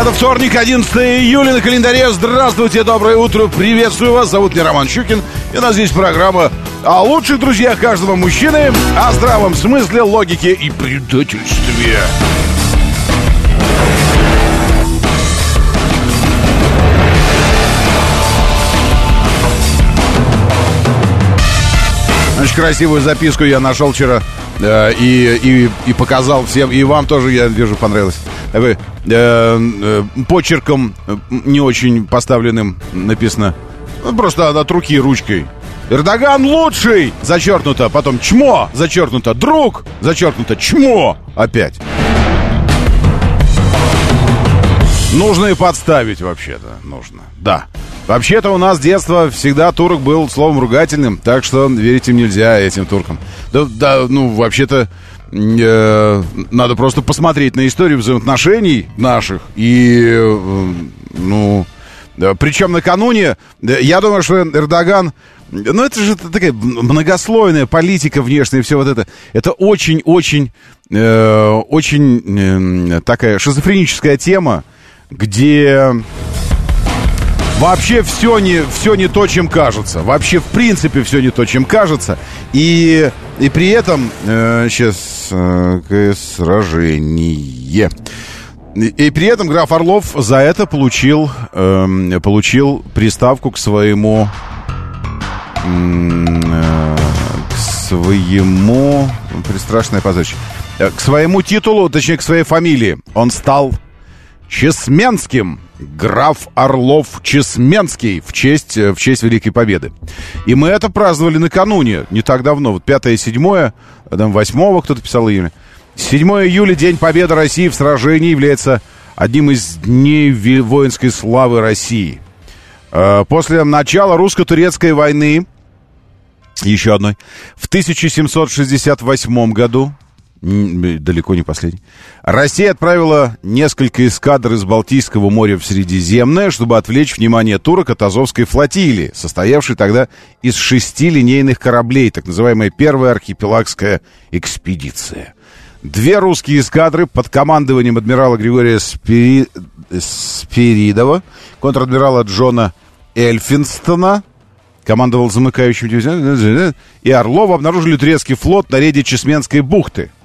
Это вторник, 11 июля на календаре. Здравствуйте, доброе утро, приветствую вас. Зовут меня Роман Щукин. И у нас здесь программа о лучших друзьях каждого мужчины, о здравом смысле, логике и предательстве. Очень красивую записку я нашел вчера э, и, и, и показал всем, и вам тоже, я вижу, понравилось. Такой э, э, почерком э, не очень поставленным написано. Ну, просто от руки ручкой. Эрдоган лучший! Зачеркнуто. Потом чмо! Зачеркнуто. Друг! Зачеркнуто. Чмо! Опять. Нужно и подставить вообще-то. Нужно. Да. Вообще-то у нас с детства всегда турок был словом ругательным, так что верить им нельзя, этим туркам. Да, да ну, вообще-то э, надо просто посмотреть на историю взаимоотношений наших и, э, ну, причем накануне, я думаю, что Эрдоган, ну, это же такая многослойная политика внешняя, все вот это. Это очень-очень, э, очень э, такая шизофреническая тема, где Вообще все не, все не то, чем кажется. Вообще, в принципе, все не то, чем кажется. И, и при этом... Э, сейчас... Э, сражение. И, и при этом граф Орлов за это получил, э, получил приставку к своему... Э, к своему... Пристрашное позорище. Э, к своему титулу, точнее, к своей фамилии. Он стал Чесменским граф Орлов Чесменский в честь, э, в честь Великой Победы. И мы это праздновали накануне, не так давно, вот 5 и 7, там 8 кто-то писал июля. 7 июля, День Победы России в сражении, является одним из дней воинской славы России. Э, после начала русско-турецкой войны, еще одной, в 1768 году далеко не последний. Россия отправила несколько эскадр из Балтийского моря в Средиземное, чтобы отвлечь внимание турок от Азовской флотилии, состоявшей тогда из шести линейных кораблей, так называемая Первая архипелагская экспедиция. Две русские эскадры под командованием адмирала Григория Спири... Спиридова, контр-адмирала Джона Эльфинстона, командовал замыкающим дивизионом, и Орлов обнаружили турецкий флот на рейде Чесменской бухты –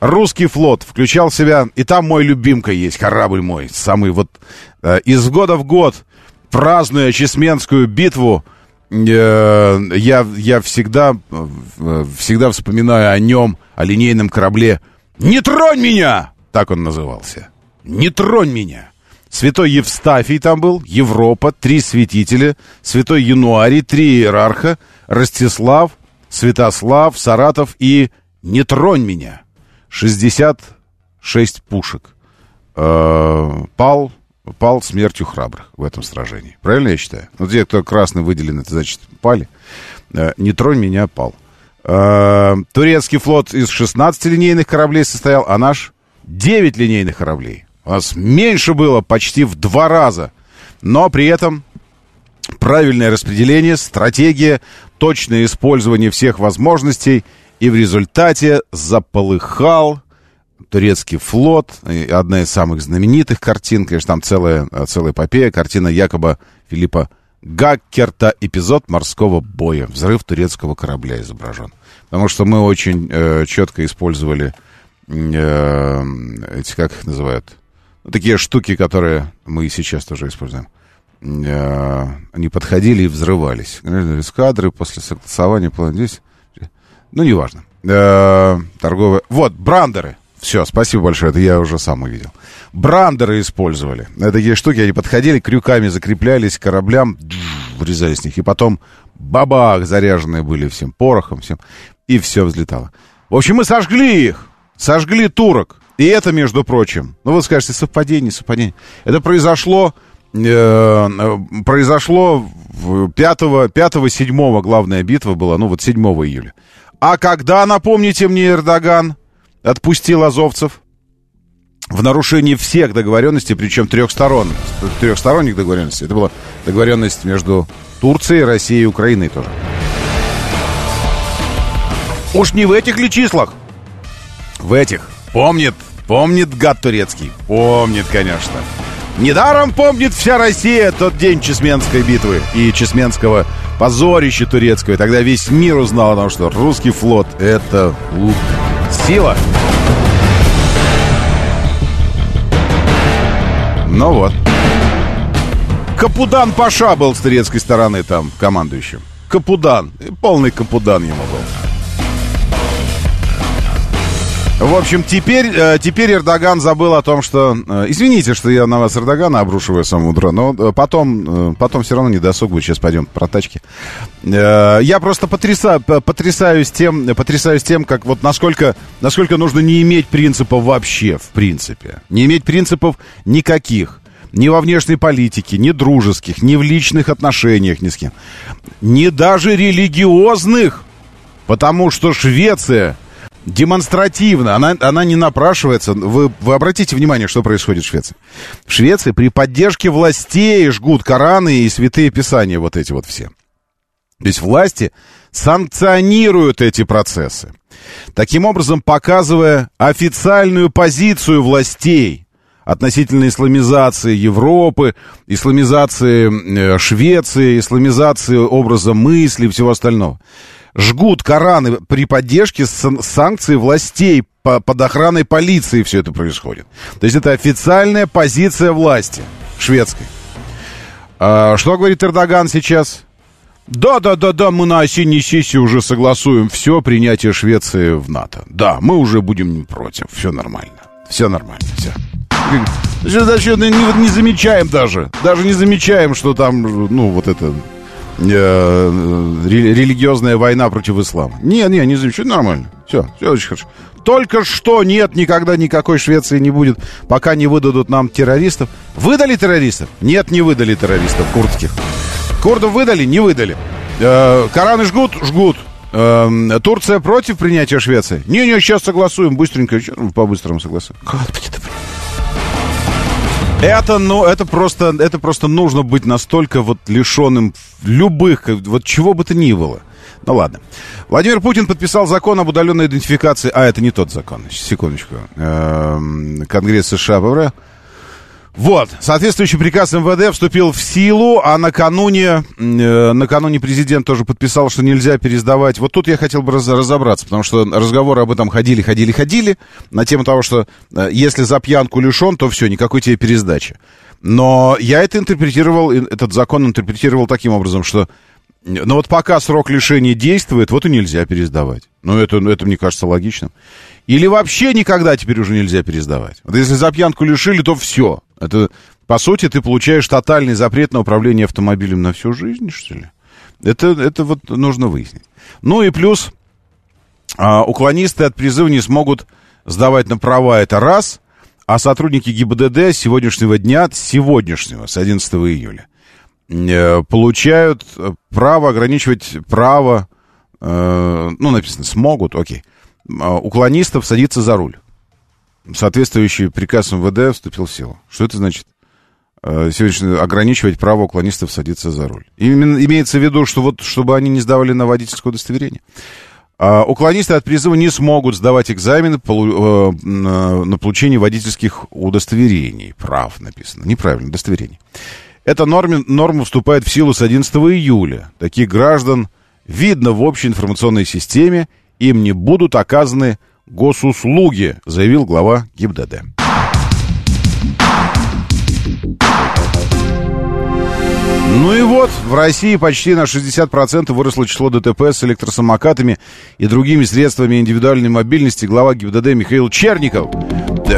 Русский флот включал в себя, и там мой любимка есть, корабль мой, самый вот э, из года в год, празднуя Чесменскую битву, э, я, я всегда, э, всегда вспоминаю о нем, о линейном корабле. «Не тронь меня!» Так он назывался. «Не тронь меня!» Святой Евстафий там был, Европа, три святителя, Святой Януарий, три иерарха, Ростислав, Святослав, Саратов и «Не тронь меня!» 66 пушек. Э, пал, пал смертью храбрых в этом сражении. Правильно я считаю? Вот те, кто красный выделен, это значит пали. Э, не тронь меня, пал. Э, турецкий флот из 16 линейных кораблей состоял, а наш 9 линейных кораблей. У нас меньше было почти в два раза. Но при этом правильное распределение, стратегия, точное использование всех возможностей – и в результате заполыхал турецкий флот. Одна из самых знаменитых картин, конечно, там целая, целая эпопея. Картина якобы Филиппа Гаккерта «Эпизод морского боя». Взрыв турецкого корабля изображен. Потому что мы очень э, четко использовали э, эти, как их называют, ну, такие штуки, которые мы и сейчас тоже используем. Э, они подходили и взрывались. Эскадры после согласования здесь ну, неважно. Э, торговые... Вот, брандеры. Все, спасибо большое, это я уже сам увидел. Брандеры использовали. Это такие штуки, они подходили, крюками закреплялись к кораблям, врезались в них, и потом бабах, заряженные были всем порохом, всем, и все взлетало. В общем, мы сожгли их, сожгли турок. И это, между прочим, ну, вы скажете, совпадение, совпадение. Это произошло, э, произошло 5-7 главная битва была, ну, вот 7 июля. А когда, напомните мне, Эрдоган отпустил азовцев? В нарушении всех договоренностей, причем трех сторон, трехсторонних договоренностей. Это была договоренность между Турцией, Россией и Украиной тоже. Уж не в этих ли числах? В этих. Помнит, помнит гад турецкий. Помнит, конечно. Недаром помнит вся Россия тот день Чесменской битвы и Чесменского позорища турецкого. И тогда весь мир узнал о том, что русский флот — это лук. Сила. Ну вот. Капудан Паша был с турецкой стороны там командующим. Капудан. Полный капудан ему был. В общем, теперь, э, теперь Эрдоган забыл о том, что... Э, извините, что я на вас Эрдогана обрушиваю самое утро, но э, потом, потом все равно не досуг будет. Сейчас пойдем про тачки. Я просто потрясаю, потрясаюсь тем, потрясаюсь тем, как вот насколько, насколько нужно не иметь принципов вообще, в принципе. Не иметь принципов никаких. Ни во внешней политике, ни дружеских, ни в личных отношениях ни с кем. Ни даже религиозных. Потому что Швеция демонстративно, она, она не напрашивается. Вы, вы обратите внимание, что происходит в Швеции. В Швеции при поддержке властей жгут Кораны и святые писания вот эти вот все. То есть власти санкционируют эти процессы. Таким образом, показывая официальную позицию властей относительно исламизации Европы, исламизации э, Швеции, исламизации образа мысли и всего остального жгут Кораны при поддержке санкций властей по, под охраной полиции все это происходит. То есть это официальная позиция власти шведской. А, что говорит Эрдоган сейчас? Да, да, да, да, мы на осенней сессии уже согласуем все принятие Швеции в НАТО. Да, мы уже будем не против. Все нормально. Все нормально, все. Значит, не, не замечаем даже. Даже не замечаем, что там, ну, вот это э, религиозная война против ислама. Не, не, не замечательно, нормально. Все, все очень хорошо. Только что нет, никогда никакой Швеции не будет, пока не выдадут нам террористов. Выдали террористов? Нет, не выдали террористов курдских. Курдов выдали? Не выдали. Э, Кораны жгут? Жгут. Э, Турция против принятия Швеции? Не-не, сейчас согласуем, быстренько, по-быстрому согласуем. Господи, ты, это, ну, это просто, это просто нужно быть настолько вот лишенным любых, вот чего бы то ни было. Ну ладно. Владимир Путин подписал закон об удаленной идентификации. А, это не тот закон. Секундочку. Эм, Конгресс США вот, соответствующий приказ МВД вступил в силу, а накануне, э, накануне президент тоже подписал, что нельзя пересдавать. Вот тут я хотел бы раз, разобраться, потому что разговоры об этом ходили, ходили, ходили, на тему того, что э, если за пьянку лишен, то все, никакой тебе пересдачи. Но я это интерпретировал, этот закон интерпретировал таким образом, что ну вот пока срок лишения действует, вот и нельзя пересдавать. Ну это, это мне кажется логичным. Или вообще никогда теперь уже нельзя пересдавать. Вот если за пьянку лишили, то все. Это, по сути, ты получаешь тотальный запрет на управление автомобилем на всю жизнь, что ли? Это, это вот нужно выяснить. Ну и плюс, а, уклонисты от призыва не смогут сдавать на права, это раз, а сотрудники ГИБДД с сегодняшнего дня, с сегодняшнего, с 11 июля, э, получают право ограничивать право, э, ну, написано, смогут, окей, а, уклонистов садиться за руль соответствующий приказ МВД вступил в силу. Что это значит? Э, сегодня ограничивать право уклонистов садиться за руль. Именно имеется в виду, что вот, чтобы они не сдавали на водительское удостоверение. А уклонисты от призыва не смогут сдавать экзамены э, на получение водительских удостоверений. Прав написано. Неправильно, удостоверений. Эта норма, норма вступает в силу с 11 июля. Таких граждан видно в общей информационной системе, им не будут оказаны госуслуги, заявил глава ГИБДД. Ну и вот, в России почти на 60% выросло число ДТП с электросамокатами и другими средствами индивидуальной мобильности глава ГИБДД Михаил Черников.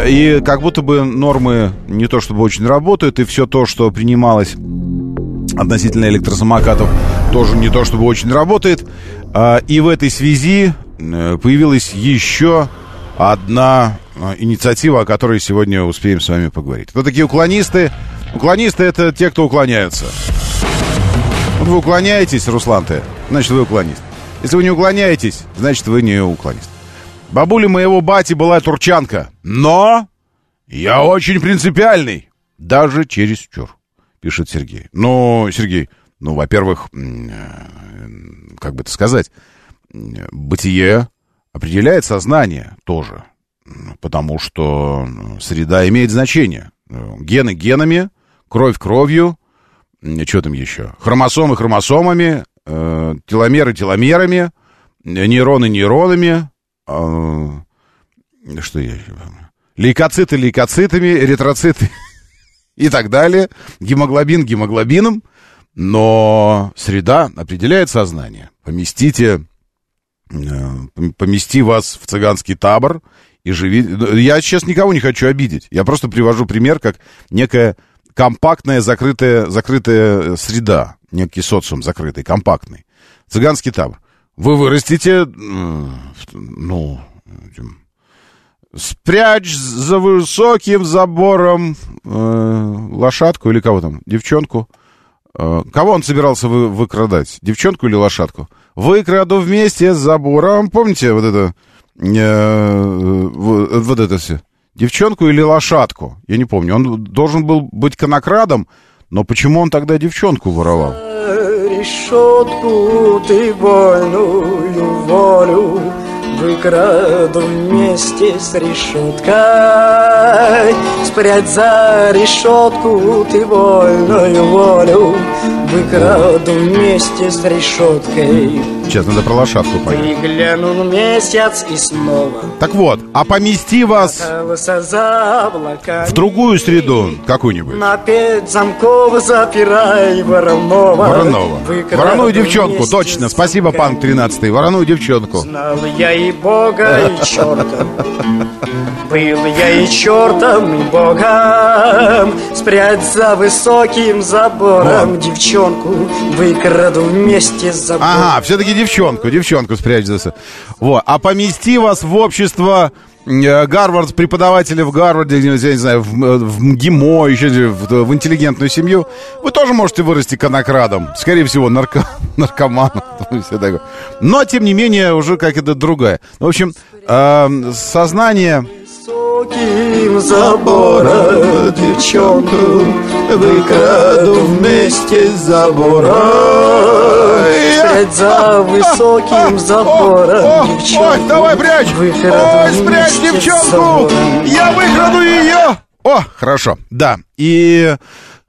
И как будто бы нормы не то чтобы очень работают, и все то, что принималось относительно электросамокатов, тоже не то чтобы очень работает. А, и в этой связи появилась еще одна э, инициатива, о которой сегодня успеем с вами поговорить. Кто такие уклонисты? Уклонисты — это те, кто уклоняются. Вот вы уклоняетесь, Руслан ты, значит, вы уклонист. Если вы не уклоняетесь, значит, вы не уклонист. Бабуля моего бати была турчанка, но я очень принципиальный. Даже через чур, пишет Сергей. Ну, Сергей, ну, во-первых, э, как бы это сказать, бытие определяет сознание тоже, потому что среда имеет значение. Гены генами, кровь кровью, что там еще? Хромосомы хромосомами, э, теломеры теломерами, нейроны нейронами, э, что я еще? Лейкоциты лейкоцитами, эритроциты и так далее, гемоглобин гемоглобином, но среда определяет сознание. Поместите, помести вас в цыганский табор и живи. Я сейчас никого не хочу обидеть. Я просто привожу пример как некая компактная закрытая, закрытая среда, некий социум закрытый, компактный. Цыганский табор. Вы вырастите, ну, спрячь за высоким забором э, лошадку или кого там, девчонку. Э, кого он собирался вы, выкрадать? Девчонку или лошадку? Выкраду вместе с забором. Помните вот это, э, вот, вот это все? Девчонку или лошадку? Я не помню. Он должен был быть конокрадом, но почему он тогда девчонку воровал? Решетку ты вольную волю Выкраду вместе с решеткой Спрячь за решетку ты вольную волю Выкраду вместе с решеткой Сейчас надо про лошадку понять. Выглянул месяц и снова. Так вот, а помести вас в другую среду какую-нибудь? На пять замков запирай Воронова. Воронова. Вороную девчонку, точно, спасибо, Панк 13 Вороную девчонку. Знал я и Бога, и черта. Был я и чертом, и Богом. Спрячь за высоким забором вот. девчонку. Выкраду вместе с забором. Ага, все-таки девчонку, девчонку спрячь за... Вот, а помести вас в общество Э, Гарвард, преподаватели в Гарварде, я не знаю, в, в МГИМО, еще в, в интеллигентную семью, вы тоже можете вырасти конокрадом. Скорее всего, нарко, наркоманом. Но, тем не менее, уже как это другая. В общем, э, сознание... Высоким забора девчонку выкраду вместе с забором Спрячь за высоким забором Ой, давай прячь! Ой, спрячь девчонку! Я выкраду ее! О, хорошо, да. И,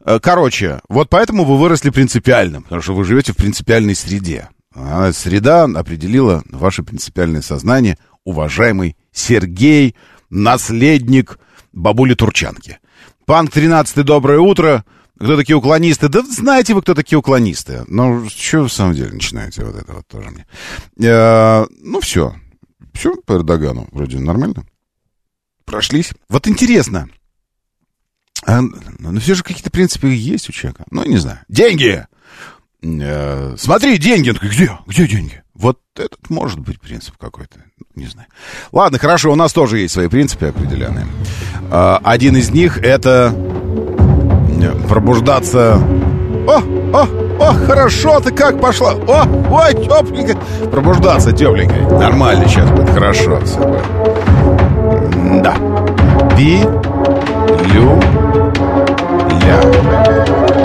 э, короче, вот поэтому вы выросли принципиальным, потому что вы живете в принципиальной среде. А среда определила ваше принципиальное сознание, уважаемый Сергей, наследник бабули Турчанки. Панк 13 доброе утро. Кто такие уклонисты? Да знаете вы, кто такие уклонисты. Ну, что в самом деле начинаете вот это вот тоже мне. Э, ну, все. Все по Эрдогану. Вроде нормально. Прошлись. Вот интересно. А, ну, все же какие-то принципы есть у человека. Ну, не знаю. Деньги! Э, смотри, деньги. Где? Где деньги? Вот этот может быть принцип какой-то. Не знаю. Ладно, хорошо, у нас тоже есть свои принципы определенные. Э, один из них это пробуждаться... О, о, о, хорошо ты как пошла. О, ой, тепленько. Пробуждаться тепленькой. Нормально сейчас будет, хорошо все. Да. Би, лю, ля.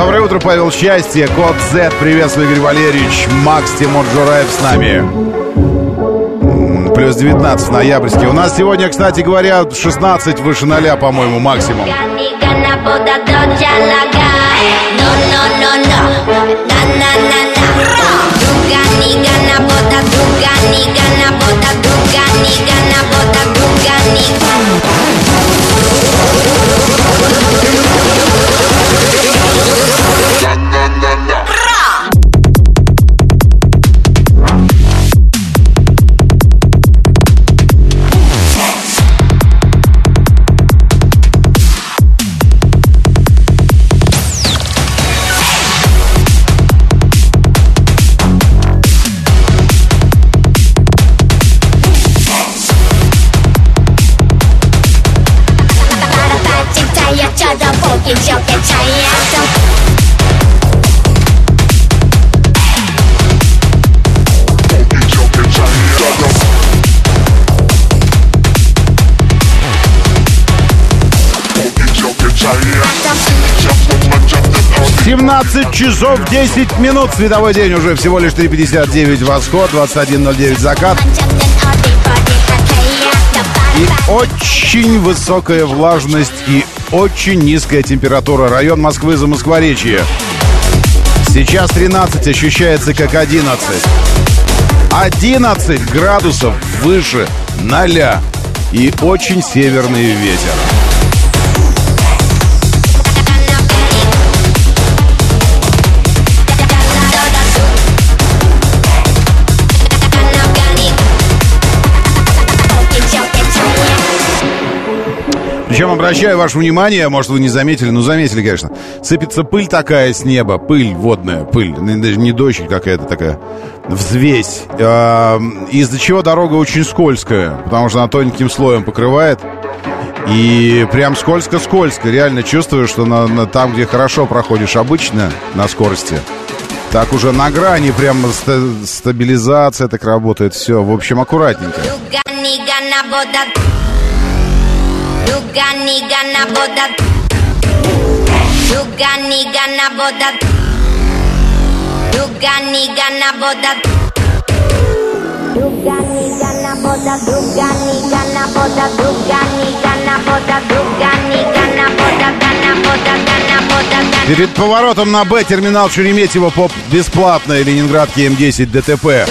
Доброе утро, Павел Счастье, Код Z, приветствую, Игорь Валерьевич, Макс Тимур Джураев с нами. Плюс 19 ноябрьский. У нас сегодня, кстати говоря, 16 выше 0, по-моему, максимум. potato 17 часов 10 минут. Световой день уже всего лишь 3.59 восход, 21.09 закат. И очень высокая влажность и очень низкая температура. Район Москвы за Москворечье. Сейчас 13, ощущается как 11. 11 градусов выше 0 и очень северный ветер. Причем обращаю ваше внимание, может, вы не заметили, ну, заметили, конечно, сыпется пыль такая с неба, пыль водная, пыль, даже не дождь какая-то такая, взвесь, из-за чего дорога очень скользкая, потому что она тоненьким слоем покрывает, и прям скользко-скользко, реально чувствую, что на, на, там, где хорошо проходишь обычно на скорости, так уже на грани прям ста- стабилизация так работает, все, в общем, аккуратненько. Sugar nigga na boda. Sugar nigga gana boda. Sugar nigga gana boda. Sugar nigga gana boda. Sugar nigga gana boda. Sugar nigga gana boda. Sugar nigga gana boda. Gana nigga na boda. Перед поворотом на Б терминал Шереметьево поп бесплатной Ленинградки М10 ДТП.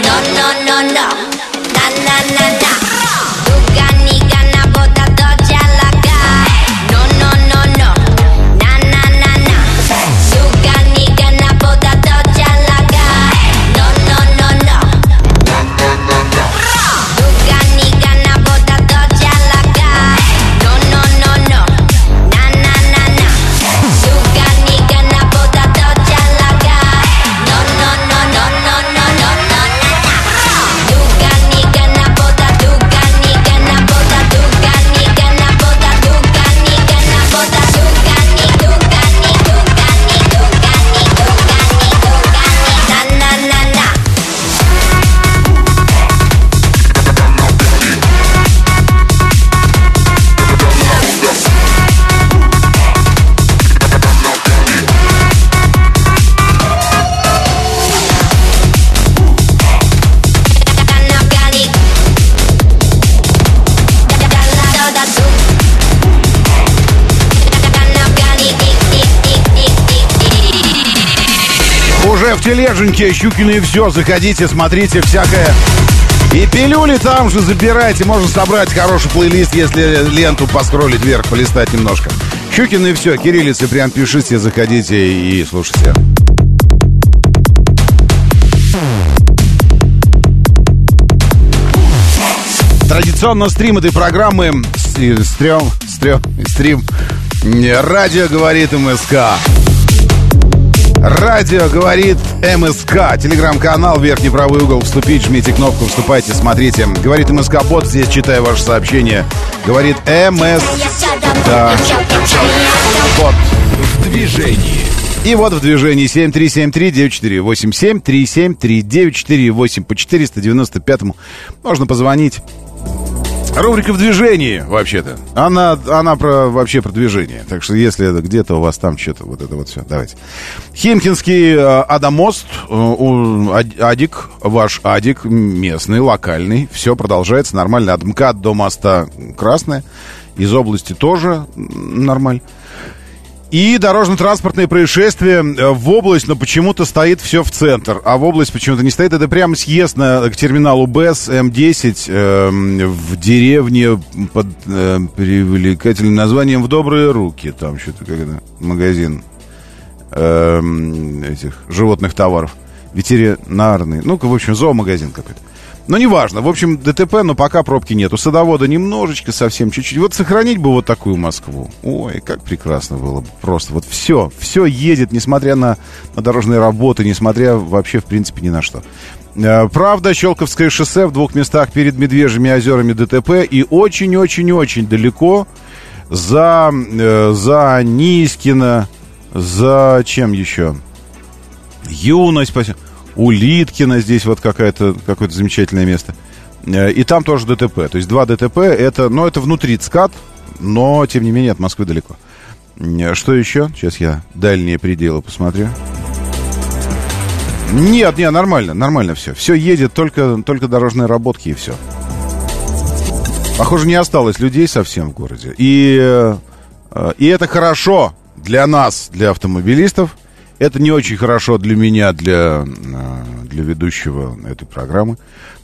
No, no, no, no. Тележеньке Щукины и все. Заходите, смотрите всякое. И пилюли там же забирайте. Можно собрать хороший плейлист, если ленту поскролить вверх, полистать немножко. Щукины и все. Кириллицы прям пишите, заходите и слушайте. Традиционно стрим этой программы стрём, стрём, стрим Радио говорит МСК Радио говорит МСК. Телеграм-канал, верхний правый угол. Вступить, жмите кнопку, вступайте, смотрите. Говорит МСК Бот, здесь читаю ваше сообщение. Говорит МС... Да. Бот. В движении. И вот в движении 7373948, 7373948 по 495 можно позвонить. Рубрика в движении, вообще-то. Она, она про, вообще про движение. Так что если это где-то у вас там что-то, вот это вот все, давайте. Химкинский э, Адамост, э, Адик, ваш Адик, местный, локальный. Все продолжается нормально. От МКАД до моста Красное. Из области тоже нормально. И дорожно-транспортные происшествия э, в область, но почему-то стоит все в центр, а в область почему-то не стоит. Это прямо съезд на, к терминалу БЭС М10 э, в деревне под э, привлекательным названием «В добрые руки». Там что-то это, магазин э, этих животных товаров. Ветеринарный. Ну-ка, в общем, зоомагазин какой-то. Ну, неважно. В общем, ДТП, но пока пробки нету. Садовода немножечко, совсем чуть-чуть. Вот сохранить бы вот такую Москву. Ой, как прекрасно было бы. Просто вот все, все едет, несмотря на, на дорожные работы, несмотря вообще, в принципе, ни на что. Э, Правда, Щелковское шоссе в двух местах перед Медвежьими озерами ДТП и очень-очень-очень далеко за, э, за Нискина, за чем еще? Юность, спасибо. Улиткина здесь вот какая-то, какое-то замечательное место. Э, И там тоже ДТП. То есть два ДТП, это, ну, это внутри ЦКАД, но, тем не менее, от Москвы далеко. Э, Что еще? Сейчас я дальние пределы посмотрю. Нет, нет, нормально, нормально все. Все едет, только, только дорожные работки и все. Похоже, не осталось людей совсем в городе. И, э, и это хорошо для нас, для автомобилистов. Это не очень хорошо для меня, для, э, для ведущего этой программы.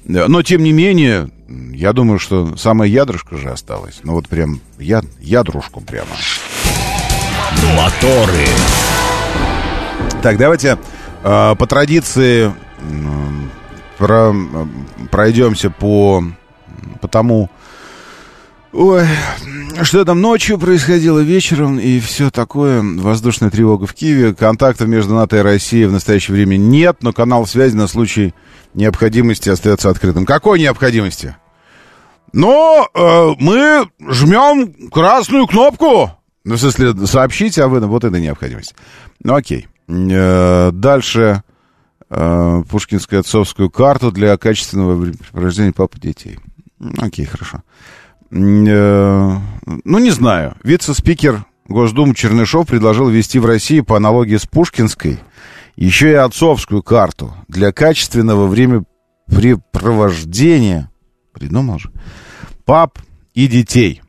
Но, тем не менее, я думаю, что самое ядрышко же осталось. Ну, вот прям яд, ядрушку прямо. Моторы. Так, давайте э, по традиции про, пройдемся по, по тому, ой, что там ночью происходило, вечером и все такое. Воздушная тревога в Киеве. Контактов между НАТО и Россией в настоящее время нет, но канал связи на случай необходимости остается открытым. Какой необходимости? Но э, мы жмем красную кнопку. Ну, в смысле, сообщите об этом, вот это необходимость. Ну, окей. Э, дальше э, Пушкинскую отцовскую карту для качественного рождения папы детей. Окей, хорошо. Ну, не знаю. Вице-спикер Госдумы Чернышов предложил ввести в России по аналогии с Пушкинской еще и отцовскую карту для качественного времяпрепровождения, придумал же, пап и детей.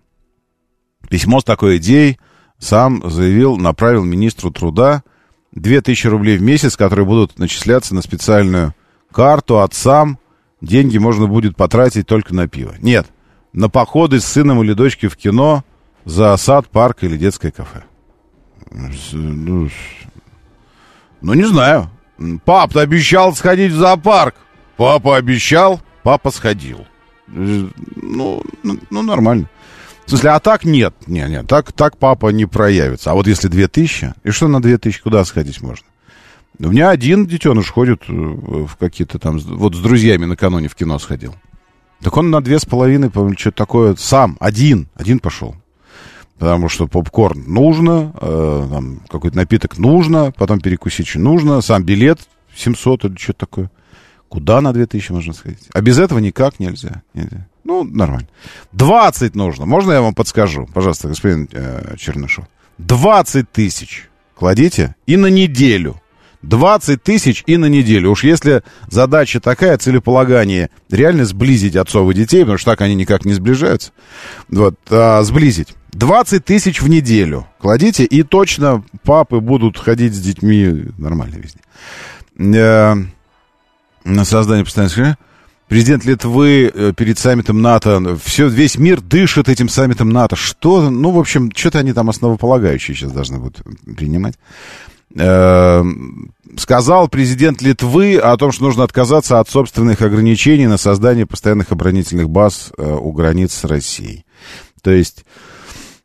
Письмо с такой идеей сам заявил, направил министру труда 2000 рублей в месяц, которые будут начисляться на специальную карту отцам. Деньги можно будет потратить только на пиво. Нет, на походы с сыном или дочкой в кино, за сад, парк или детское кафе. Ну, ну, не знаю. Пап, ты обещал сходить в зоопарк. Папа обещал, папа сходил. Ну, ну, ну, нормально. В смысле, а так нет. Не, не, так, так папа не проявится. А вот если 2000, и что на 2000, куда сходить можно? У меня один детеныш ходит э, в какие-то там... Вот с друзьями накануне в кино сходил. Так он на две с половиной, по-моему, что-то такое сам, один, один пошел. Потому что попкорн нужно, э, там, какой-то напиток нужно, потом перекусить еще нужно, сам билет 700 или что-то такое. Куда на 2000 можно сходить? А без этого никак нельзя. нельзя. Ну, нормально. 20 нужно. Можно я вам подскажу? Пожалуйста, господин э, Чернышов. 20 тысяч кладите и на неделю. 20 тысяч и на неделю. Уж если задача такая, целеполагание, реально сблизить отцов и детей, потому что так они никак не сближаются, вот, а, сблизить. 20 тысяч в неделю кладите, и точно папы будут ходить с детьми нормально везде. Э, на создание постоянных Президент Литвы э, перед саммитом НАТО, все, весь мир дышит этим саммитом НАТО. Что, ну, в общем, что-то они там основополагающие сейчас должны будут принимать. Э, сказал президент Литвы о том, что нужно отказаться от собственных ограничений на создание постоянных оборонительных баз э, у границ с Россией. То есть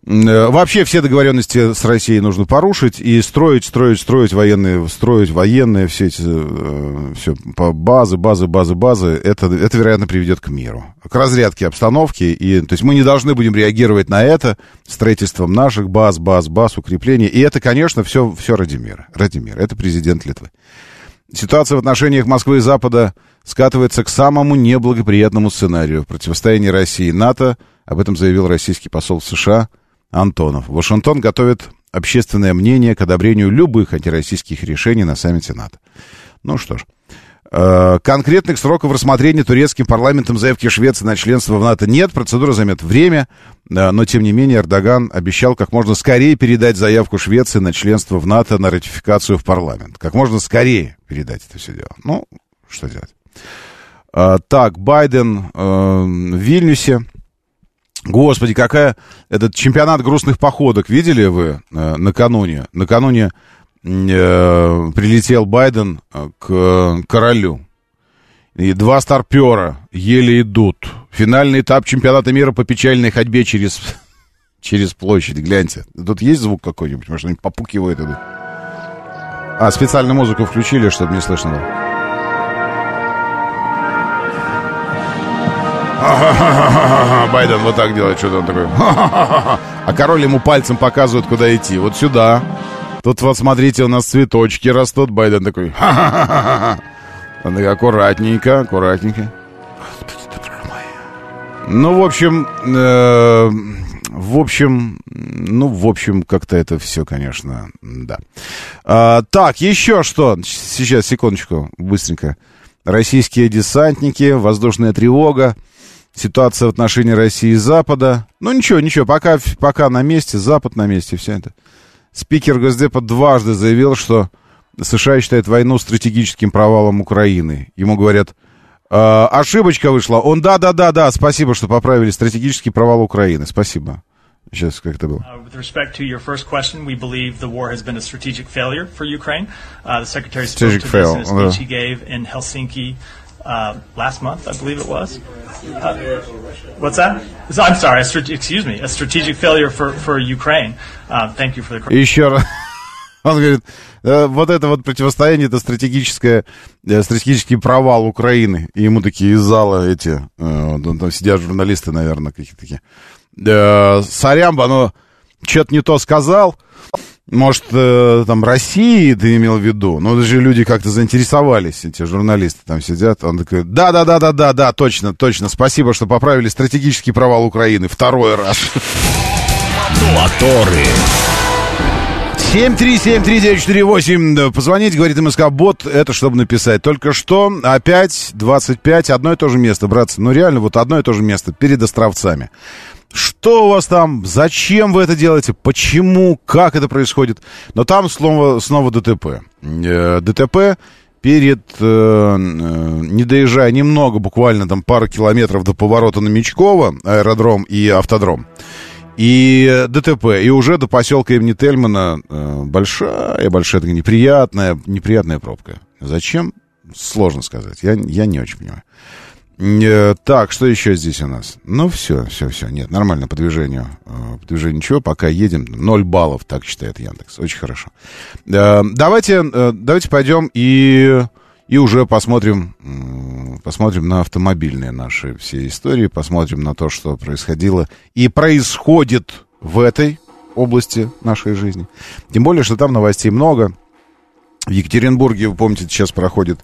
Вообще все договоренности с Россией нужно порушить и строить, строить, строить военные, строить военные, все эти, э, все, базы, базы, базы, базы, это, это, вероятно, приведет к миру, к разрядке обстановки, и, то есть мы не должны будем реагировать на это строительством наших баз, баз, баз, укрепления, и это, конечно, все, все ради мира, ради мира, это президент Литвы. Ситуация в отношениях Москвы и Запада скатывается к самому неблагоприятному сценарию в противостоянии России и НАТО, об этом заявил российский посол в США Антонов. Вашингтон готовит общественное мнение к одобрению любых антироссийских решений на саммите НАТО. Ну что ж. Э, Конкретных сроков рассмотрения турецким парламентом заявки Швеции на членство в НАТО нет. Процедура займет время, э, но тем не менее Эрдоган обещал как можно скорее передать заявку Швеции на членство в НАТО на ратификацию в парламент. Как можно скорее передать это все дело. Ну, что делать? Э, Так, Байден в Вильнюсе. Господи, какая... Этот чемпионат грустных походок видели вы э, накануне? Накануне э, прилетел Байден э, к королю. И два старпера еле идут. Финальный этап чемпионата мира по печальной ходьбе через, через площадь. Гляньте. Тут есть звук какой-нибудь? Может, они попукивают идут? А, специальную музыку включили, чтобы не слышно было. Байден вот так делает, что-то он такой. А король ему пальцем показывает, куда идти. Вот сюда. Тут вот смотрите, у нас цветочки растут. Байден такой. Он такой, аккуратненько, аккуратненько. Ну, в общем, в общем, ну, в общем, как-то это все, конечно, да. А, так, еще что? Сейчас, секундочку, быстренько. Российские десантники, воздушная тревога, ситуация в отношении России и Запада. Ну, ничего, ничего, пока, пока на месте, Запад на месте, все это. Спикер Госдепа дважды заявил, что США считает войну стратегическим провалом Украины. Ему говорят, э, ошибочка вышла. Он, да-да-да-да, спасибо, что поправили стратегический провал Украины. Спасибо. Сейчас как это было. Strategic. Uh, fail. Uh, last month, I believe it was. Uh, what's that? I'm sorry, a excuse me, a strategic failure for, for Ukraine. Uh, thank you for the... Еще раз. Он говорит, э, вот это вот противостояние, это стратегическое, э, стратегический провал Украины. И ему такие из зала эти, э, там сидят журналисты, наверное, какие-то такие. Сорямба, но что-то не то сказал. Может, там России ты имел в виду? Но даже люди как-то заинтересовались, эти журналисты там сидят. Он такой, да-да-да-да-да-да, точно, точно, спасибо, что поправили стратегический провал Украины. Второй раз. Моторы. 7373948. Позвонить, говорит МСК Бот, это чтобы написать. Только что опять 25, одно и то же место, братцы. Ну реально, вот одно и то же место перед Островцами. Что у вас там? Зачем вы это делаете? Почему? Как это происходит? Но там снова, снова ДТП. Э, ДТП перед, э, э, не доезжая немного, буквально там пару километров до поворота на Мечково, аэродром и автодром и ДТП, и уже до поселка имени Тельмана большая, большая, такая неприятная, неприятная пробка. Зачем? Сложно сказать. Я, я не очень понимаю. Э, так, что еще здесь у нас? Ну, все, все, все. Нет, нормально по движению. Э, по движению ничего, пока едем. Ноль баллов, так считает Яндекс. Очень хорошо. Давайте, давайте пойдем и и уже посмотрим, посмотрим на автомобильные наши все истории, посмотрим на то, что происходило и происходит в этой области нашей жизни. Тем более, что там новостей много. В Екатеринбурге, вы помните, сейчас проходит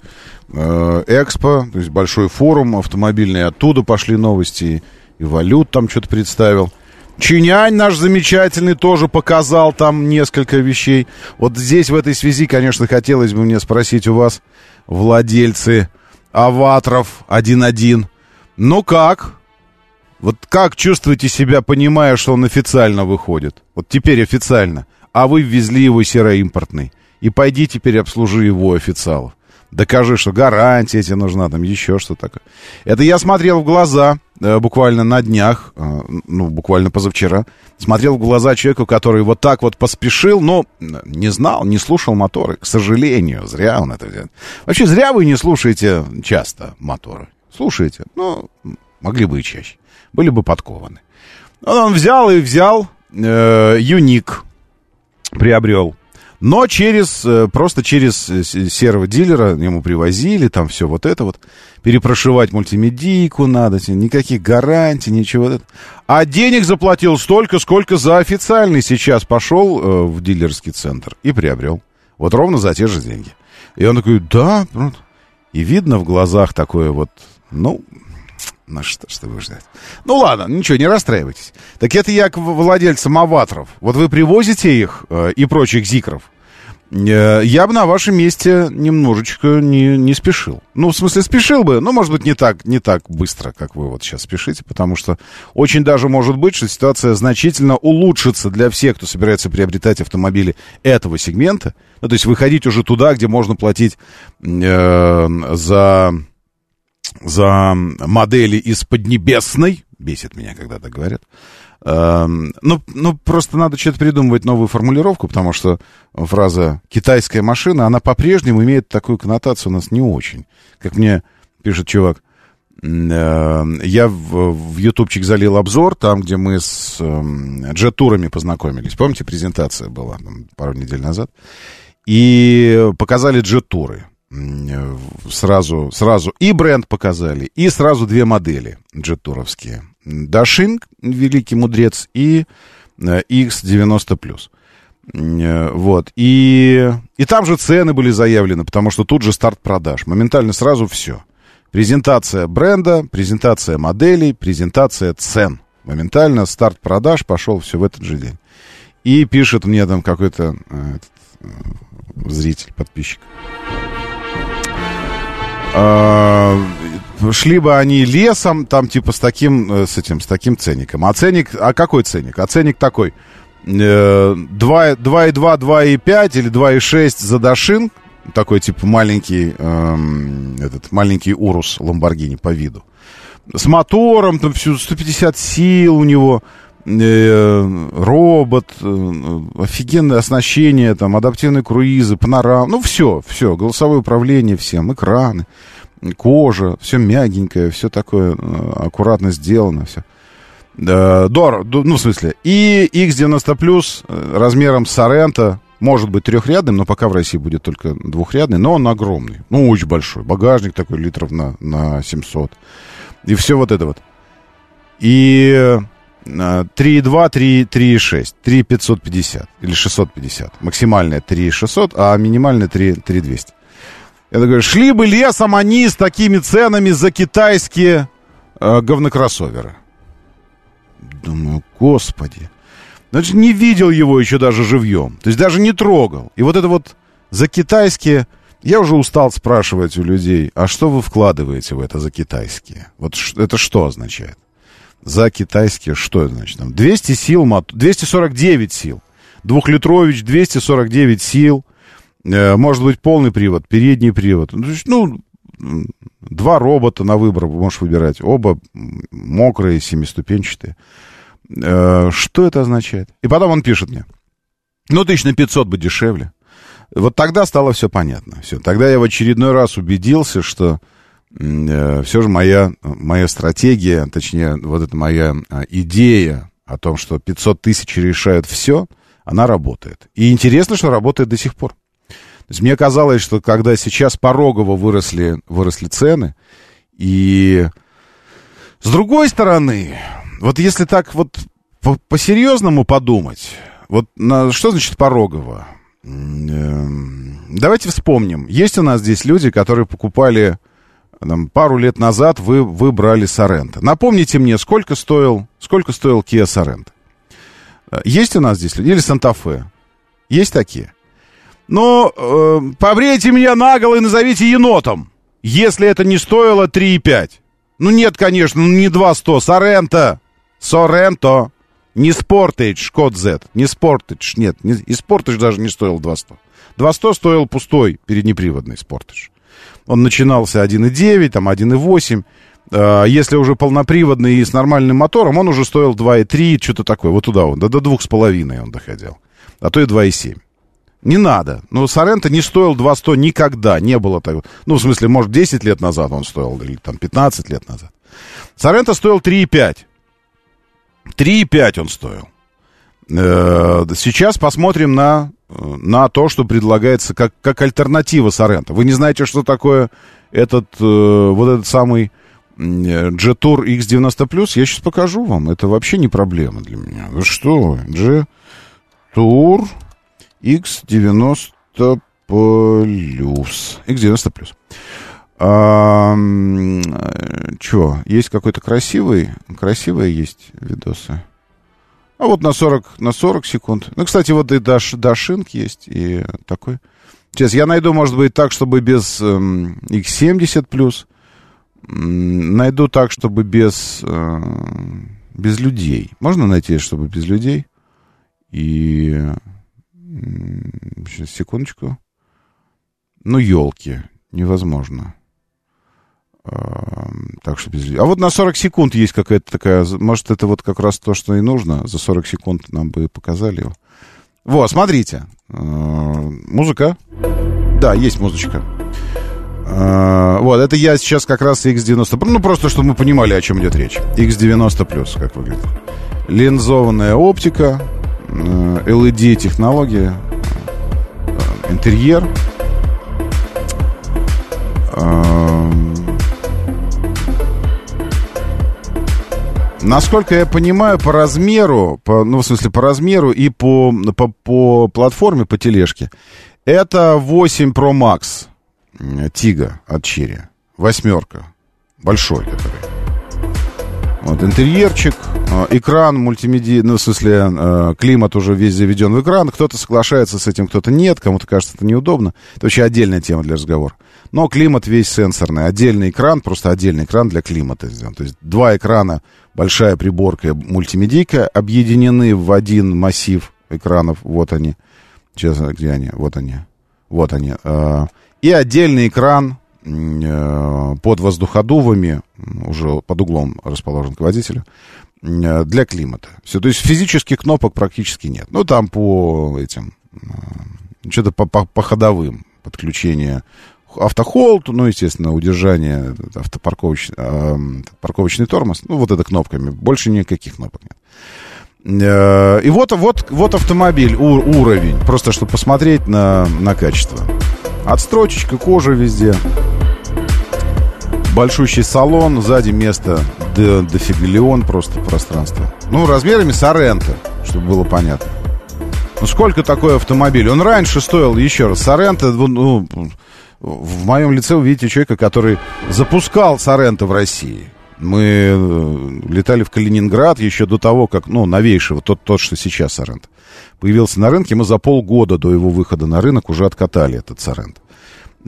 э, Экспо, то есть большой форум автомобильный, оттуда пошли новости, и валют там что-то представил. Чинянь наш замечательный тоже показал там несколько вещей. Вот здесь в этой связи, конечно, хотелось бы мне спросить у вас, владельцы аватров 1.1. Ну как? Вот как чувствуете себя, понимая, что он официально выходит? Вот теперь официально. А вы ввезли его сероимпортный. И пойди теперь обслужи его официалов. Докажи, что гарантия тебе нужна, там еще что такое. Это я смотрел в глаза э, буквально на днях, э, ну, буквально позавчера. Смотрел в глаза человеку, который вот так вот поспешил, но не знал, не слушал моторы. К сожалению, зря он это делает. Вообще, зря вы не слушаете часто моторы. Слушаете, но могли бы и чаще. Были бы подкованы. Он взял и взял э, Юник, приобрел но через, э, просто через э, серого дилера ему привозили, там все вот это вот. Перепрошивать мультимедийку надо, никаких гарантий, ничего. А денег заплатил столько, сколько за официальный сейчас пошел э, в дилерский центр и приобрел. Вот ровно за те же деньги. И он такой, да. И видно в глазах такое вот, ну, на что, что вы ждать? Ну ладно, ничего, не расстраивайтесь. Так это я к владельцам аваторов. Вот вы привозите их э, и прочих зикров. Э, я бы на вашем месте немножечко не, не спешил. Ну, в смысле, спешил бы, но, может быть, не так, не так быстро, как вы вот сейчас спешите, потому что очень даже может быть, что ситуация значительно улучшится для всех, кто собирается приобретать автомобили этого сегмента. Ну, то есть выходить уже туда, где можно платить э, за за модели из Поднебесной. Бесит меня, когда так говорят. Эм, ну, ну, просто надо что-то придумывать новую формулировку, потому что фраза «китайская машина», она по-прежнему имеет такую коннотацию у нас не очень. Как мне пишет чувак. Э, я в, ютубчик залил обзор, там, где мы с э, джет-турами познакомились. Помните, презентация была пару недель назад? И показали джет-туры. Э, сразу, сразу и бренд показали, и сразу две модели джет-туровские. Дашин, великий мудрец, и X90+. Э, вот. И, и там же цены были заявлены, потому что тут же старт продаж. Моментально сразу все. Презентация бренда, презентация моделей, презентация цен. Моментально старт продаж пошел все в этот же день. И пишет мне там какой-то э, э, зритель, подписчик. Э, шли бы они лесом, там типа с таким, э, с этим, с таким ценником. А ценник, а какой ценник? А ценник такой – 2,2, 2,5 или 2,6 за Дашин, такой типа маленький, эм, этот маленький Урус Ламборгини по виду. С мотором, там всю 150 сил у него, э, робот, э, офигенное оснащение, там адаптивные круизы, панорам, ну все, все, голосовое управление всем, экраны, кожа, все мягенькое, все такое э, аккуратно сделано, все. Э, Дор, ну, в смысле, и X90 Plus э, размером Сорента, может быть трехрядным, но пока в России будет только двухрядный, но он огромный, ну, очень большой. Багажник такой литров на, на 700. И все вот это вот. И 3,2, 3,6, 3,550 или 650. Максимальная 3,600, а минимальная 3,200. Я говорю, шли бы лесом они с такими ценами за китайские э, говнокроссоверы. Думаю, господи. Значит, не видел его еще даже живьем. То есть даже не трогал. И вот это вот за китайские... Я уже устал спрашивать у людей, а что вы вкладываете в это за китайские? Вот это что означает? За китайские что это значит? Там 200 сил, 249 сил. Двухлитрович 249 сил. Э, может быть полный привод, передний привод. Ну, два робота на выбор можешь выбирать. Оба мокрые, семиступенчатые. Э, что это означает? И потом он пишет мне. Ну, тысяч на 500 бы дешевле. Вот тогда стало все понятно. Все. Тогда я в очередной раз убедился, что все же моя, моя стратегия, точнее, вот эта моя э, идея о том, что 500 тысяч решают все, она работает. И интересно, что работает до сих пор. То есть мне казалось, что когда сейчас порогово выросли, выросли цены, и с другой стороны, вот если так вот по-серьезному подумать, вот на, что значит порогово? Эм, давайте вспомним. Есть у нас здесь люди, которые покупали там, пару лет назад, вы, вы брали Соренто. Напомните мне, сколько стоил, сколько стоил Kia Sorento? Э, есть у нас здесь люди? Или Санта-Фе? Есть такие? Но э, побрейте меня наголо и назовите енотом, если это не стоило 3,5. Ну нет, конечно, ну не 2,100. Соренто. Соренто. Не Sportage, Шкод Z. Не Sportage, нет. Не, и Sportage даже не стоил 2,100. 2,100 стоил пустой переднеприводный Sportage. Он начинался 1,9, там 1,8. Э, если уже полноприводный и с нормальным мотором, он уже стоил 2,3, что-то такое. Вот туда он, до, до 2,5 он доходил. А то и 2,7. Не надо. Ну, Соренто не стоил 200 никогда. Не было такого. Ну, в смысле, может, 10 лет назад он стоил, или там 15 лет назад. Соренто стоил 3,5. 3,5 он стоил. Э, сейчас посмотрим на, на то, что предлагается как, как альтернатива Соренто. Вы не знаете, что такое этот, э, вот этот самый G-Tour X90+, я сейчас покажу вам. Это вообще не проблема для меня. Вы что? G-Tour X90 плюс. X90 плюс. А, чё, есть какой-то красивый? Красивые есть видосы. А вот на 40, на 40 секунд. Ну, кстати, вот и Даш, Дашинг есть, и такой. Сейчас я найду, может быть, так, чтобы без эм, X70 плюс. Найду так, чтобы без, э, без людей. Можно найти, чтобы без людей? И Сейчас, секундочку. Ну, елки. Невозможно. А, так что без... А вот на 40 секунд есть какая-то такая... Может, это вот как раз то, что и нужно. За 40 секунд нам бы показали его. Вот, смотрите. А, музыка. Да, есть музычка. А, вот, это я сейчас как раз X90. Ну, просто, чтобы мы понимали, о чем идет речь. X90+, как выглядит. Линзованная оптика, LED-технология, э, интерьер. Насколько я понимаю, по размеру, по, ну, в смысле, по размеру и по, по, по платформе, по тележке, это 8 Pro Max Тига от Черри. Восьмерка. Большой который. Вот интерьерчик, э, экран мультимедиа, ну, в смысле, э, климат уже весь заведен в экран. Кто-то соглашается с этим, кто-то нет, кому-то кажется это неудобно. Это вообще отдельная тема для разговора. Но климат весь сенсорный. Отдельный экран, просто отдельный экран для климата сделан. То есть два экрана, большая приборка, мультимедийка, объединены в один массив экранов. Вот они. Сейчас, где они? Вот они. Вот они. Э, и отдельный экран э, под воздуходувами, уже под углом расположен к водителю, э, для климата. Все, то есть физических кнопок практически нет. Ну, там по этим, э, что-то по, по, по ходовым подключение автохолд, ну, естественно, удержание, э, парковочный тормоз, ну, вот это кнопками, больше никаких кнопок нет. И вот, вот, вот автомобиль, уровень, просто чтобы посмотреть на, на качество. Отстрочечка, кожа везде. Большущий салон, сзади место до, дофигалион просто пространство. Ну, размерами Сорента, чтобы было понятно. Ну, сколько такой автомобиль? Он раньше стоил, еще раз, Сорента, ну, в моем лице вы видите человека, который запускал Сорента в России. Мы э, летали в Калининград еще до того, как, ну, новейшего, тот, тот что сейчас Сорент, появился на рынке. Мы за полгода до его выхода на рынок уже откатали этот Сорент.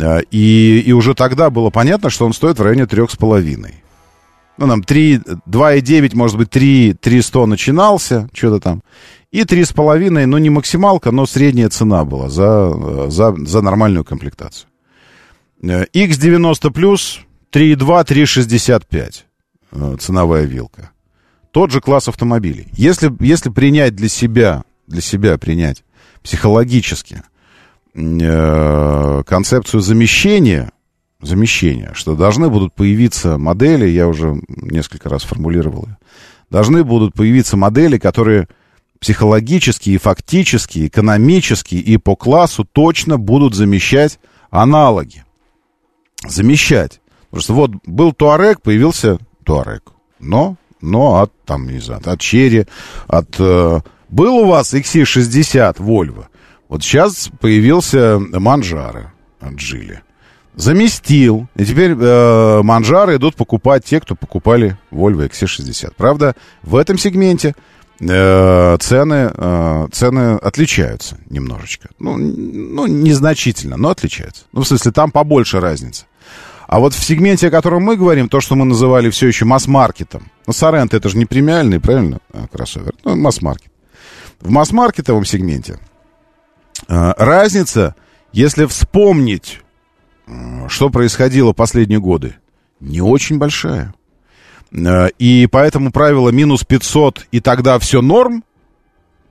А, и, и уже тогда было понятно, что он стоит в районе трех с половиной. Ну, там 3, 2,9, может быть, 3, 300 начинался, что-то там. И 3,5, ну, не максималка, но средняя цена была за, за, за нормальную комплектацию. X90 плюс 3,2, 3,65 ценовая вилка. Тот же класс автомобилей. Если, если принять для себя, для себя принять психологически э, концепцию замещения, замещения, что должны будут появиться модели, я уже несколько раз формулировал должны будут появиться модели, которые психологически и фактически, экономически и по классу точно будут замещать аналоги. Замещать. Потому что вот был Туарек, появился Туарек. Но, но от, там, не знаю, от Черри, от... Э, был у вас XC60 Volvo. Вот сейчас появился Манжары от Джили. Заместил. И теперь э, Манжары идут покупать те, кто покупали Volvo XC60. Правда, в этом сегменте цены, э, цены отличаются немножечко. Ну, ну, незначительно, но отличаются. Ну, в смысле, там побольше разница. А вот в сегменте, о котором мы говорим, то, что мы называли все еще масс-маркетом. Ну, Соренто это же не премиальный, правильно, а, кроссовер? Ну, масс-маркет. В масс-маркетовом сегменте э, разница, если вспомнить, э, что происходило последние годы, не очень большая. Э, и поэтому правило минус 500 и тогда все норм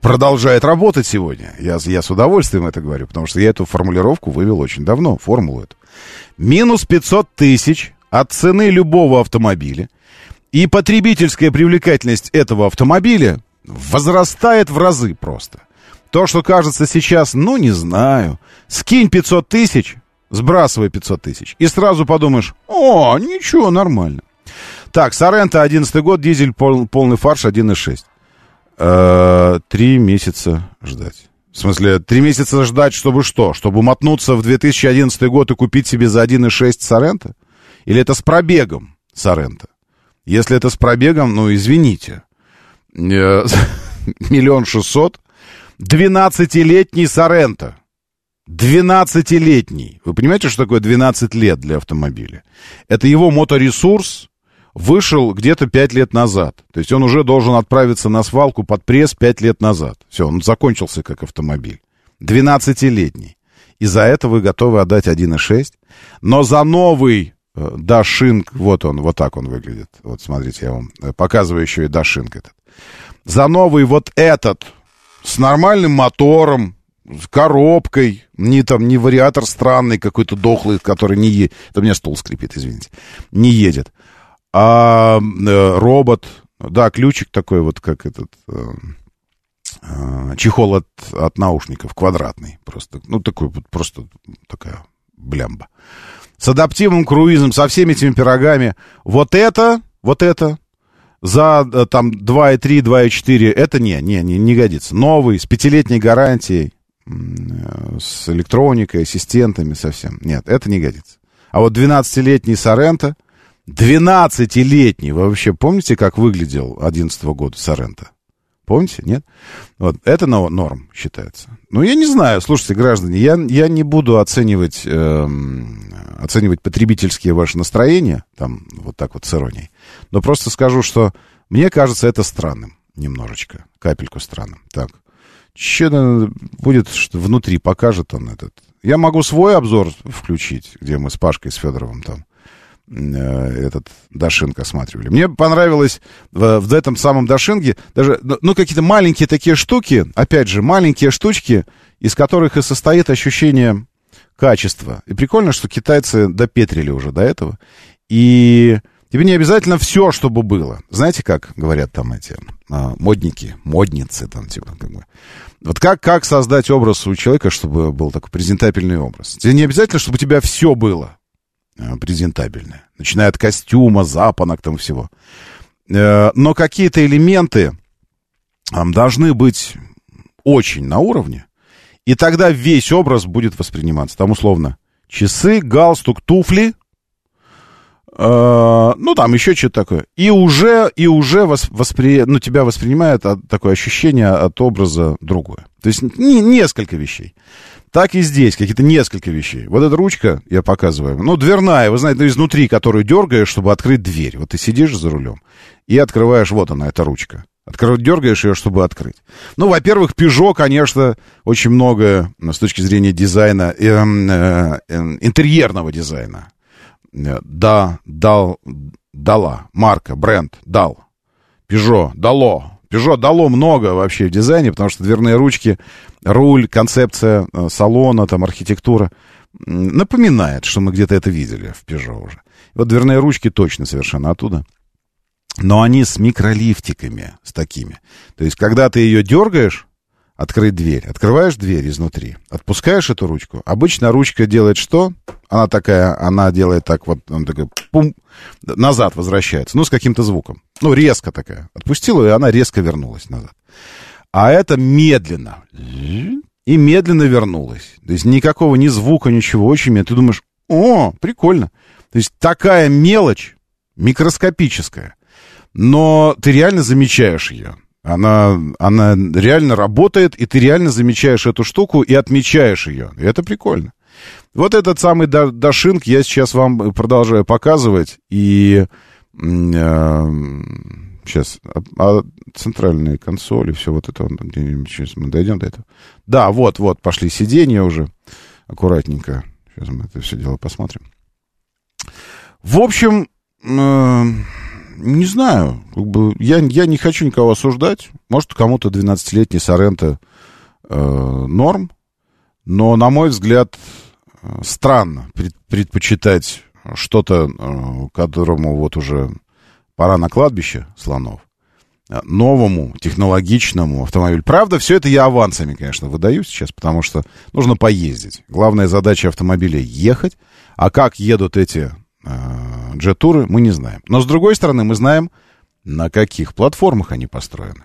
продолжает работать сегодня. Я, я с удовольствием это говорю, потому что я эту формулировку вывел очень давно, формулу эту. Минус 500 тысяч от цены любого автомобиля. И потребительская привлекательность этого автомобиля возрастает в разы просто. То, что кажется сейчас, ну, не знаю, скинь 500 тысяч, сбрасывай 500 тысяч, и сразу подумаешь, о, ничего, нормально. Так, Сорента, 11 год, дизель, пол, полный фарш, 1.6. Э, три месяца ждать. В смысле, три месяца ждать, чтобы что? Чтобы мотнуться в 2011 год и купить себе за 1,6 Сорента? Или это с пробегом Сорента? Если это с пробегом, ну, извините. Э, миллион шестьсот. Двенадцатилетний Сорента. Двенадцатилетний. Вы понимаете, что такое 12 лет для автомобиля? Это его моторесурс, вышел где-то 5 лет назад. То есть он уже должен отправиться на свалку под пресс 5 лет назад. Все, он закончился как автомобиль. 12-летний. И за это вы готовы отдать 1,6. Но за новый э, Дашинг, вот он, вот так он выглядит. Вот смотрите, я вам э, показываю еще и Дашинг этот. За новый вот этот, с нормальным мотором, с коробкой, не там, не вариатор странный какой-то дохлый, который не едет. Это у меня стол скрипит, извините. Не едет. А э, робот, да, ключик такой вот, как этот... Э, э, чехол от, от наушников, квадратный. Просто, ну, такой вот, просто такая блямба. С адаптивным круизом, со всеми этими пирогами. Вот это, вот это за там 2,3, 2,4, это не, не, не, не годится. Новый, с пятилетней гарантией, с электроникой, ассистентами совсем. Нет, это не годится. А вот 12-летний Сорента, 12-летний, вы вообще помните, как выглядел 11 года Сорента? Помните, нет? Вот, это норм считается. Ну, я не знаю, слушайте, граждане, я, я не буду оценивать, э, оценивать потребительские ваши настроения, там, вот так вот с иронией, но просто скажу, что мне кажется это странным немножечко, капельку странным. Так, что будет, что внутри покажет он этот. Я могу свой обзор включить, где мы с Пашкой, с Федоровым там этот Дашинг осматривали. Мне понравилось в, в этом самом Дашинге даже, ну, ну, какие-то маленькие такие штуки, опять же, маленькие штучки, из которых и состоит ощущение качества. И прикольно, что китайцы допетрили уже до этого. И тебе не обязательно все, чтобы было. Знаете, как говорят там эти а, модники, модницы там, типа, как бы. Вот как, как создать образ у человека, чтобы был такой презентабельный образ? Тебе не обязательно, чтобы у тебя все было. Э, презентабельная. Начиная от костюма, запонок там всего. Э, но какие-то элементы должны быть очень на уровне, и тогда весь образ будет восприниматься. Там условно часы, галстук, туфли, э, ну там еще что-то такое. И уже, и уже воспри... ну, тебя воспринимает такое ощущение от образа другое. То есть не, несколько вещей. Так и здесь какие-то несколько вещей. Вот эта ручка, я показываю, ну, дверная, вы знаете, изнутри, которую дергаешь, чтобы открыть дверь. Вот ты сидишь за рулем и открываешь, вот она, эта ручка. Открываешь, дергаешь ее, чтобы открыть. Ну, во-первых, Peugeot, конечно, очень много с точки зрения дизайна, э, э, э, интерьерного дизайна. Э, да, дал, дала, марка, бренд, дал. Peugeot, дало, Peugeot дало много вообще в дизайне, потому что дверные ручки, руль, концепция э, салона, там, архитектура напоминает, что мы где-то это видели в Peugeot уже. Вот дверные ручки точно совершенно оттуда. Но они с микролифтиками, с такими. То есть, когда ты ее дергаешь, открыть дверь. Открываешь дверь изнутри, отпускаешь эту ручку. Обычно ручка делает что? Она такая, она делает так вот, она такая, пум, назад возвращается, ну, с каким-то звуком. Ну, резко такая. Отпустила, и она резко вернулась назад. А это медленно. И медленно вернулась. То есть никакого ни звука, ничего, очень медленно. Ты думаешь, о, прикольно. То есть такая мелочь, микроскопическая, но ты реально замечаешь ее. Она, она реально работает, и ты реально замечаешь эту штуку и отмечаешь ее. И это прикольно. Вот этот самый Дашинг я сейчас вам продолжаю показывать. И э, сейчас, а, а центральные консоли, все вот это, сейчас мы дойдем до этого. Да, вот, вот, пошли сиденья уже. Аккуратненько. Сейчас мы это все дело посмотрим. В общем, э, не знаю. Как бы, я, я не хочу никого осуждать. Может, кому-то 12-летний Соренто э, норм. Но, на мой взгляд, э, странно пред, предпочитать что-то, э, которому вот уже пора на кладбище слонов, э, новому технологичному автомобилю. Правда, все это я авансами, конечно, выдаю сейчас, потому что нужно поездить. Главная задача автомобиля — ехать. А как едут эти Э, джет-туры, мы не знаем. Но, с другой стороны, мы знаем, на каких платформах они построены.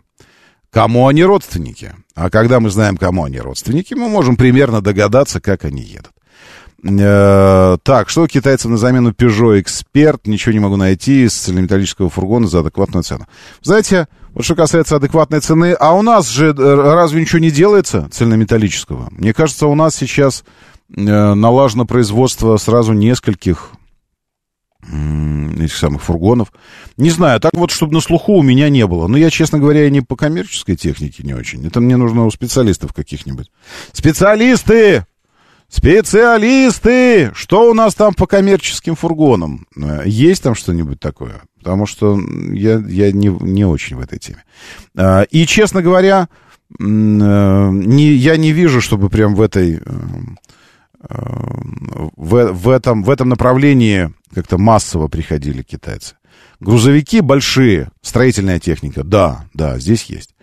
Кому они родственники. А когда мы знаем, кому они родственники, мы можем примерно догадаться, как они едут. Э, так, что китайцам на замену Peugeot Expert? Ничего не могу найти из цельнометаллического фургона за адекватную цену. Знаете, вот что касается адекватной цены, а у нас же э, разве ничего не делается цельнометаллического? Мне кажется, у нас сейчас э, налажено производство сразу нескольких этих самых фургонов. Не знаю, так вот, чтобы на слуху у меня не было. Но я, честно говоря, не по коммерческой технике не очень. Это мне нужно у специалистов каких-нибудь. Специалисты! Специалисты! Что у нас там по коммерческим фургонам? Э, есть там что-нибудь такое? Потому что я, я не, не очень в этой теме. Э, и, честно говоря, не, я не вижу, чтобы прям в этой... В, в, этом, в этом направлении как-то массово приходили китайцы. Грузовики большие, строительная техника, да, да, здесь есть.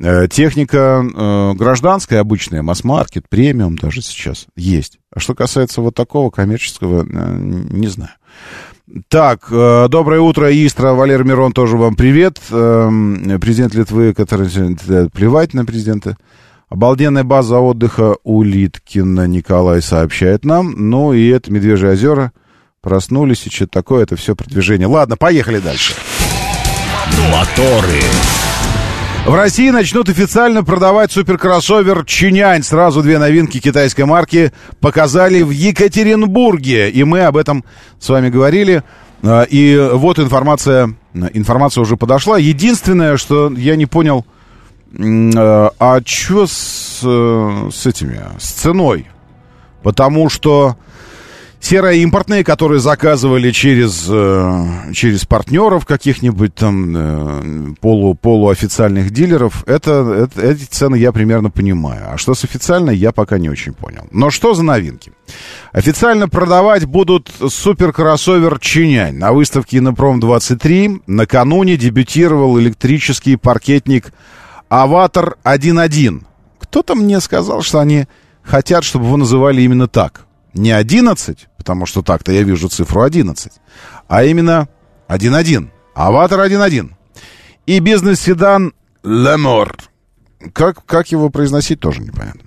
Э, техника э, гражданская, обычная, масс-маркет, премиум даже сейчас есть. А что касается вот такого коммерческого, э, не знаю. Так, э, доброе утро, Истра, Валерий Мирон, тоже вам привет. Э, президент Литвы, который плевать на президента. Обалденная база отдыха у Литкина Николай сообщает нам. Ну и это Медвежьи озера. Проснулись и что-то такое, это все продвижение. Ладно, поехали дальше. Моторы. В России начнут официально продавать суперкроссовер Чинянь. Сразу две новинки китайской марки показали в Екатеринбурге. И мы об этом с вами говорили. А, и вот информация, информация уже подошла. Единственное, что я не понял, а, а что с, э, с этими, с ценой? Потому что серо-импортные, которые заказывали через, э, через партнеров каких-нибудь там э, полу, полуофициальных дилеров, это, это, эти цены я примерно понимаю. А что с официальной, я пока не очень понял. Но что за новинки? Официально продавать будут суперкроссовер Changan. На выставке Инопром-23 накануне дебютировал электрический паркетник Avatr 1.1. Кто-то мне сказал, что они хотят, чтобы его называли именно так. Не 11, потому что так-то я вижу цифру 11, а именно 1.1. Avatr 1.1. И бизнес-седан Lamore. Как, как его произносить, тоже непонятно.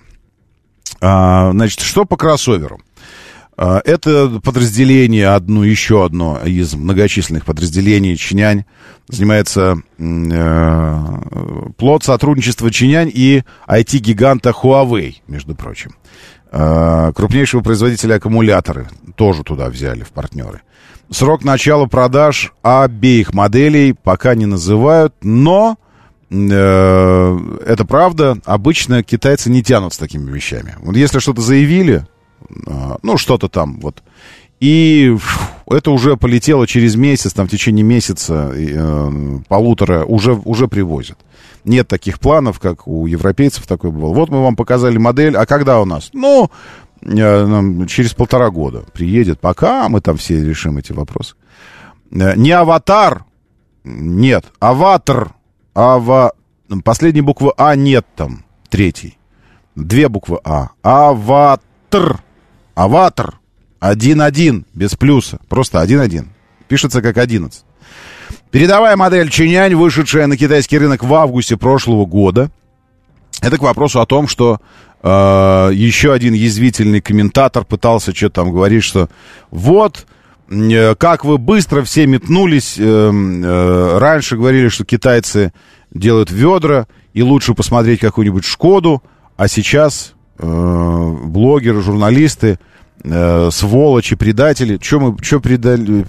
А, значит, что по кроссоверу? А, это подразделение, одно, еще одно из многочисленных подразделений Changan, занимается э, плод сотрудничества Changan и IT-гиганта Huawei, между прочим. Э, крупнейшего производителя аккумуляторы тоже туда взяли в партнеры. Срок начала продаж обеих моделей пока не называют, но э, это правда. Обычно китайцы не тянут с такими вещами. Вот если что-то заявили, ну что-то там вот, и это уже полетело через месяц, там в течение месяца, э, полутора уже уже привозят нет таких планов, как у европейцев такой был. Вот мы вам показали модель, а когда у нас? Ну, э, через полтора года приедет. Пока мы там все решим эти вопросы. Э, не аватар, нет, аватар, ава... Последней буквы А нет там, третий. Две буквы А. Avatr. Avatr. Один-один, без плюса. Просто один-один. Пишется как одиннадцать. Передовая модель Changan, вышедшая на китайский рынок в августе прошлого года. Это к вопросу о том, что э, еще один язвительный комментатор пытался что-то там говорить, что вот э, как вы быстро все метнулись. Э, э, раньше говорили, что китайцы делают ведра, и лучше посмотреть какую-нибудь Шкоду, а сейчас блогеры, журналисты э, сволочи, предатели. Что мы,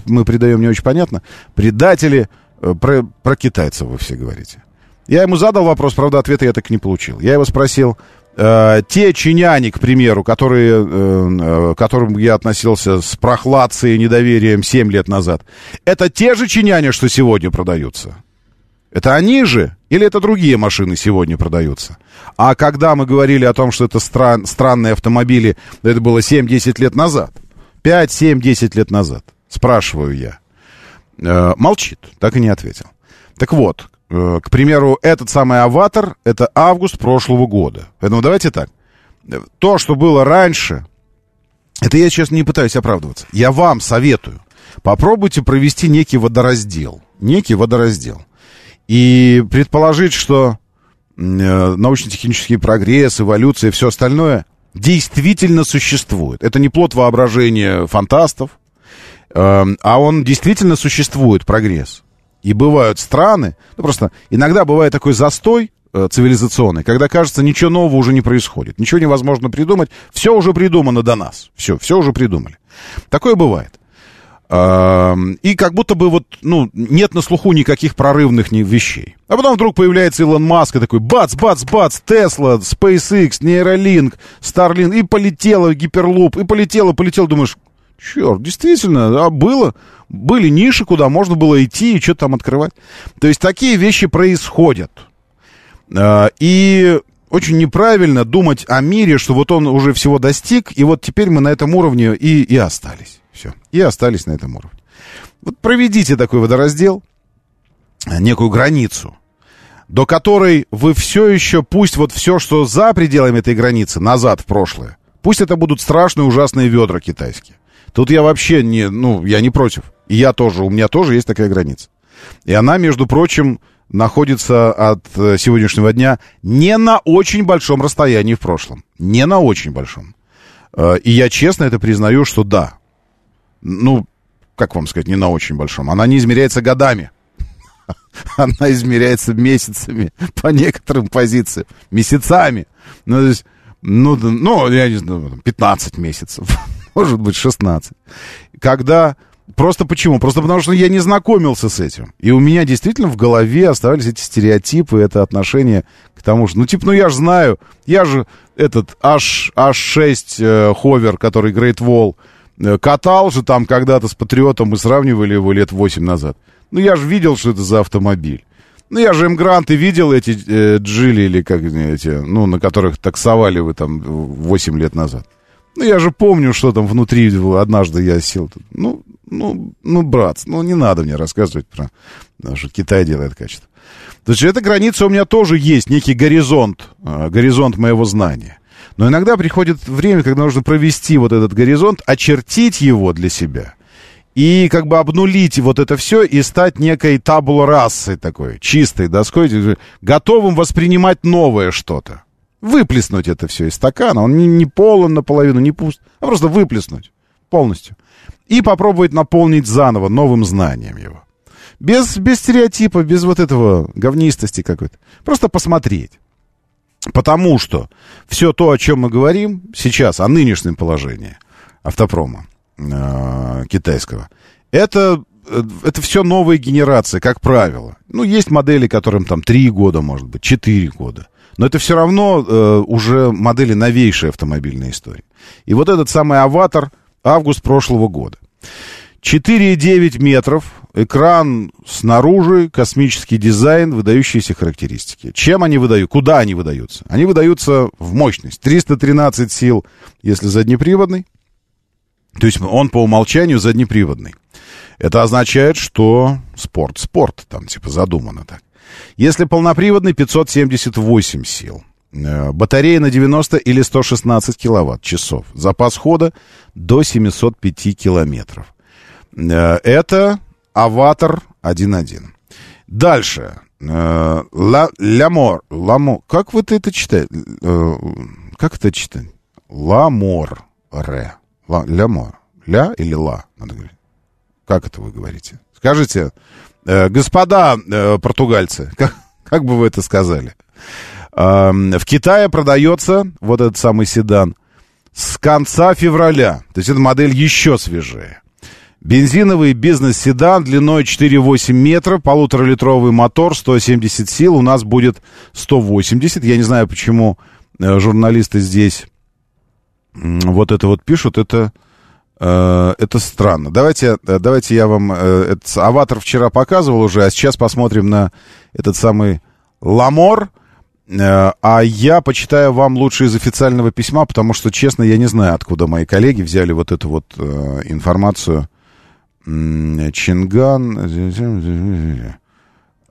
мы предаем, не очень понятно. Предатели э, про, про китайцев вы все говорите. Я ему задал вопрос, правда, ответа я так и не получил. Я его спросил, э, те чиняне, к примеру, которые, э, э к которым я относился с прохладцей и недоверием 7 лет назад, это те же чиняне, что сегодня продаются? Это они же? Или это другие машины сегодня продаются? А когда мы говорили о том, что это стран, странные автомобили, это было 7-10 лет назад. 5, 7, 10 лет назад. Спрашиваю я. Э, молчит, так и не ответил. Так вот, э, к примеру, этот самый «Аватар» — это август прошлого года. Поэтому давайте так. То, что было раньше, это я сейчас не пытаюсь оправдываться. Я вам советую. Попробуйте провести некий водораздел. Некий водораздел. И предположить, что э, научно-технический прогресс, эволюция и все остальное действительно существует. Это не плод воображения фантастов, э, а он действительно существует, прогресс. И бывают страны, ну просто иногда бывает такой застой э, цивилизационный, когда кажется, ничего нового уже не происходит, ничего невозможно придумать, все уже придумано до нас, все, все уже придумали. Такое бывает. И как будто бы вот, ну, нет на слуху никаких прорывных вещей. А потом вдруг появляется Илон Маск и такой бац, бац, бац, Тесла, SpaceX, Neuralink, Starlink, и полетело гиперлуп, и полетело, полетело, думаешь, черт, действительно, а было, были ниши, куда можно было идти и что-то там открывать. То есть такие вещи происходят. А, и очень неправильно думать о мире, что вот он уже всего достиг, и вот теперь мы на этом уровне и, и остались. Все. И остались на этом уровне. Вот проведите такой водораздел, некую границу, до которой вы все еще, пусть вот все, что за пределами этой границы, назад в прошлое, пусть это будут страшные ужасные ведра китайские. Тут я вообще не, ну, я не против. И я тоже, у меня тоже есть такая граница. И она, между прочим, находится от э, сегодняшнего дня не на очень большом расстоянии в прошлом. Не на очень большом. Э, и я честно это признаю, что да. Ну, как вам сказать, не на очень большом. Она не измеряется годами. Она измеряется месяцами по некоторым позициям. Месяцами. Ну, то есть, ну, ну, я не знаю, 15 месяцев. Может быть, 16. Когда Просто почему? Просто потому что я не знакомился с этим. И у меня действительно в голове оставались эти стереотипы, это отношение к тому, что, ну, типа, ну, я же знаю, я же этот H, H6 э, ховер, который Great Wall, э, катал же там когда-то с Патриотом, мы сравнивали его лет 8 назад. Ну, я же видел, что это за автомобиль. Ну, я же М-гранты видел, эти э, джили, или как эти, ну, на которых таксовали вы там 8 лет назад. Ну, я же помню, что там внутри однажды я сел. Ну, ну, ну, брат, ну не надо мне рассказывать про, что Китай делает качество. То есть эта граница у меня тоже есть, некий горизонт, э, горизонт моего знания. Но иногда приходит время, когда нужно провести вот этот горизонт, очертить его для себя и как бы обнулить вот это все и стать некой табула расой такой, чистой доской, готовым воспринимать новое что-то. Выплеснуть это все из стакана, он не, не полон наполовину, не пуст, а просто выплеснуть полностью и попробовать наполнить заново новым знанием его. Без, без стереотипа, без вот этого говнистости какой-то. Просто посмотреть. Потому что все то, о чем мы говорим сейчас, о нынешнем положении автопрома э, китайского, это, э, это все новые генерации, как правило. Ну, есть модели, которым там 3 года, может быть, 4 года. Но это все равно э, уже модели новейшей автомобильной истории. И вот этот самый аватар – август прошлого года. 4,9 метров, экран снаружи, космический дизайн, выдающиеся характеристики. Чем они выдают? Куда они выдаются? Они выдаются в мощность. 313 сил, если заднеприводный. То есть он по умолчанию заднеприводный. Это означает, что спорт, спорт, там типа задумано так. Если полноприводный, 578 сил. Э, батарея на 90 или 116 киловатт часов. Запас хода до 705 километров. Э, это Avatr 1.1. Дальше. Э, ла, лямор. Ламо. Как вы это читаете? Как это читать? Ламор. Ре. Ла, лямор. Ля или ла? Надо говорить. Как это вы говорите? Скажите, господа португальцы, как, как бы вы это сказали? В Китае продается вот этот самый седан с конца февраля. То есть эта модель еще свежее. Бензиновый бизнес-седан длиной 4,8 метра, полуторалитровый мотор, 170 сил. У нас будет 180. Я не знаю, почему э, журналисты здесь вот это вот пишут. Это, э, это странно. Давайте, э, давайте я вам... Этот аватар вчера показывал уже, а сейчас посмотрим на этот самый Ламор. Э, а я почитаю вам лучше из официального письма, потому что, честно, я не знаю, откуда мои коллеги взяли вот эту вот э, информацию. Чинган.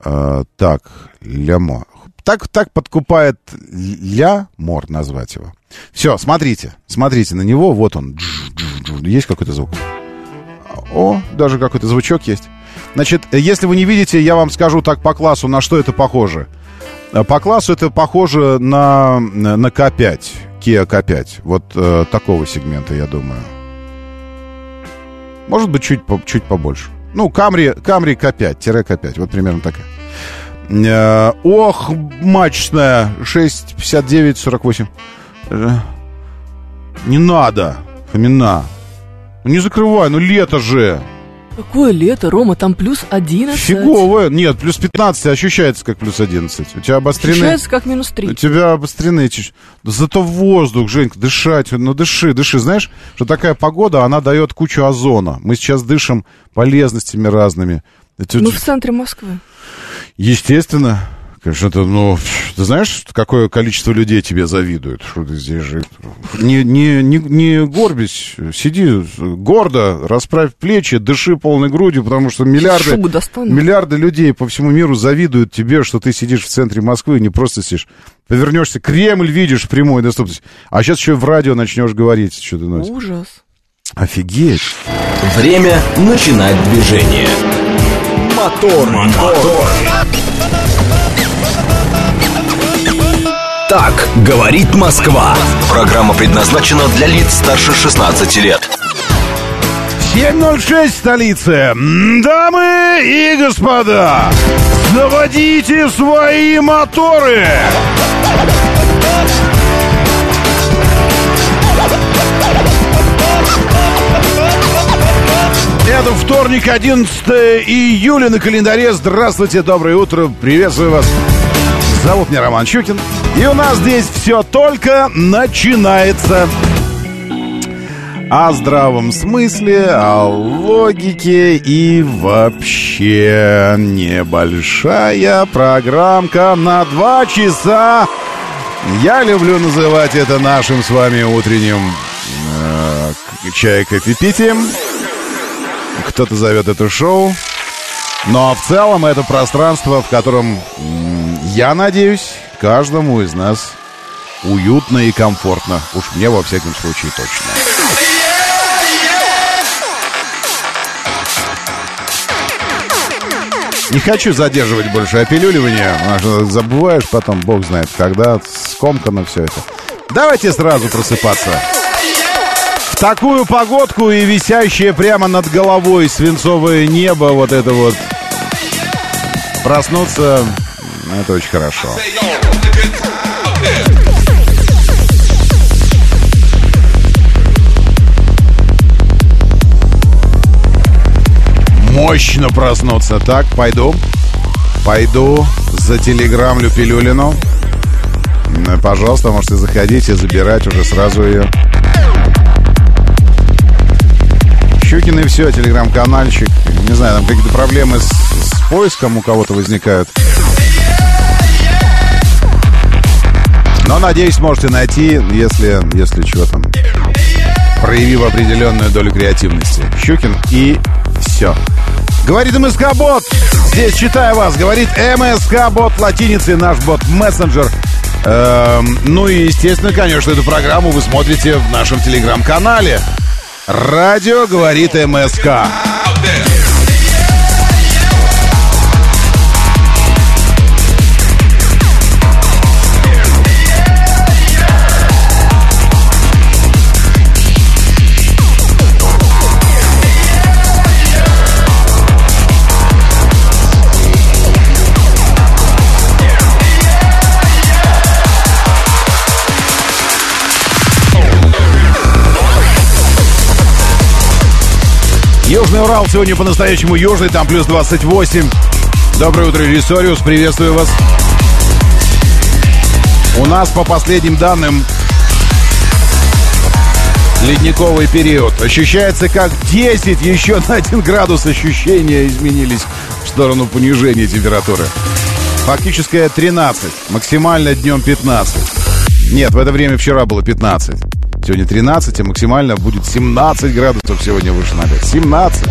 Э, так, Лямо. Так, так подкупает Ля Мор назвать его. Все, смотрите, смотрите на него. Вот он. Есть какой-то звук? О, даже какой-то звучок есть. Значит, если вы не видите, я вам скажу так по классу, на что это похоже. Э, по классу это похоже на, на К5, Kia K5. Вот э, такого сегмента, я думаю. Может быть, чуть, чуть побольше. Ну, Camry, Camry K5-K5. Вот примерно такая. Э, ох, мачная. 6,59-48. Э, не надо, Фомина. Ну, не закрывай, ну лето же. Какое лето, Рома, там плюс 11. Фиговое. Нет, плюс 15 ощущается как плюс 11. У тебя обострены... Ощущается как минус 3. У тебя обострены... Зато воздух, Женька, дышать. Ну, дыши, дыши. Знаешь, что такая погода, она дает кучу озона. Мы сейчас дышим полезностями разными. Мы в центре Москвы. Естественно. Конечно, ну, ты знаешь, какое количество людей тебе завидует, что ты здесь же... Не, не, не, не горбись, сиди гордо, расправь плечи, дыши полной грудью, потому что миллиарды, миллиарды людей по всему миру завидуют тебе, что ты сидишь в центре Москвы, не просто сидишь. Повернешься, Кремль видишь в прямой доступности. А сейчас еще и в радио начнешь говорить, что ты носишь. Ужас. Офигеть. Время начинать движение. Мотор, мотор. Так говорит Москва. Программа предназначена для лиц старше 16 лет. 7.06 столицы. М, Дамы и господа, заводите свои моторы. Это вторник, 11 июля на календаре. Здравствуйте, доброе утро, приветствую вас. Зовут меня Роман Щукин. И у нас здесь все только начинается о здравом смысле, о логике и вообще небольшая программка на два часа. Я люблю называть это нашим с вами утренним э, к- чай кофепитием. Кто-то зовет это шоу. Но в целом это пространство, в котором, я надеюсь, каждому из нас уютно и комфортно. Уж мне во всяком случае точно. Не хочу задерживать больше опилюливание. что Забываешь потом, бог знает, когда скомкано все это. Давайте сразу просыпаться. В такую погодку и висящее прямо над головой свинцовое небо, вот это вот. Проснуться, это очень хорошо. Мощно проснуться. Так, пойду. Пойду за телеграммлю Пилюлину. М, Пожалуйста, можете заходить и забирать уже сразу ее. Щукин и все, телеграм-канальчик. Не знаю, там какие-то проблемы с, с поиском у кого-то возникают. Но, надеюсь, сможете найти, если, если что там, проявив определенную долю креативности. Щукин и все. Говорит МСК-бот. Здесь читаю вас. Говорит МСК-бот латиницей, наш бот-мессенджер. Эм, ну и, естественно, конечно, эту программу вы смотрите в нашем телеграм-канале. Радио говорит МСК. Южный Урал сегодня по-настоящему южный, там плюс 28. Доброе утро, Ресориус, приветствую вас. У нас, по последним данным, ледниковый период. Ощущается как 10, еще на 1 градус ощущения изменились в сторону понижения температуры. Фактическое 13, максимально днем 15. Нет, в это время вчера было 15. Сегодня 13, а максимально будет 17 градусов сегодня выше 5. 17.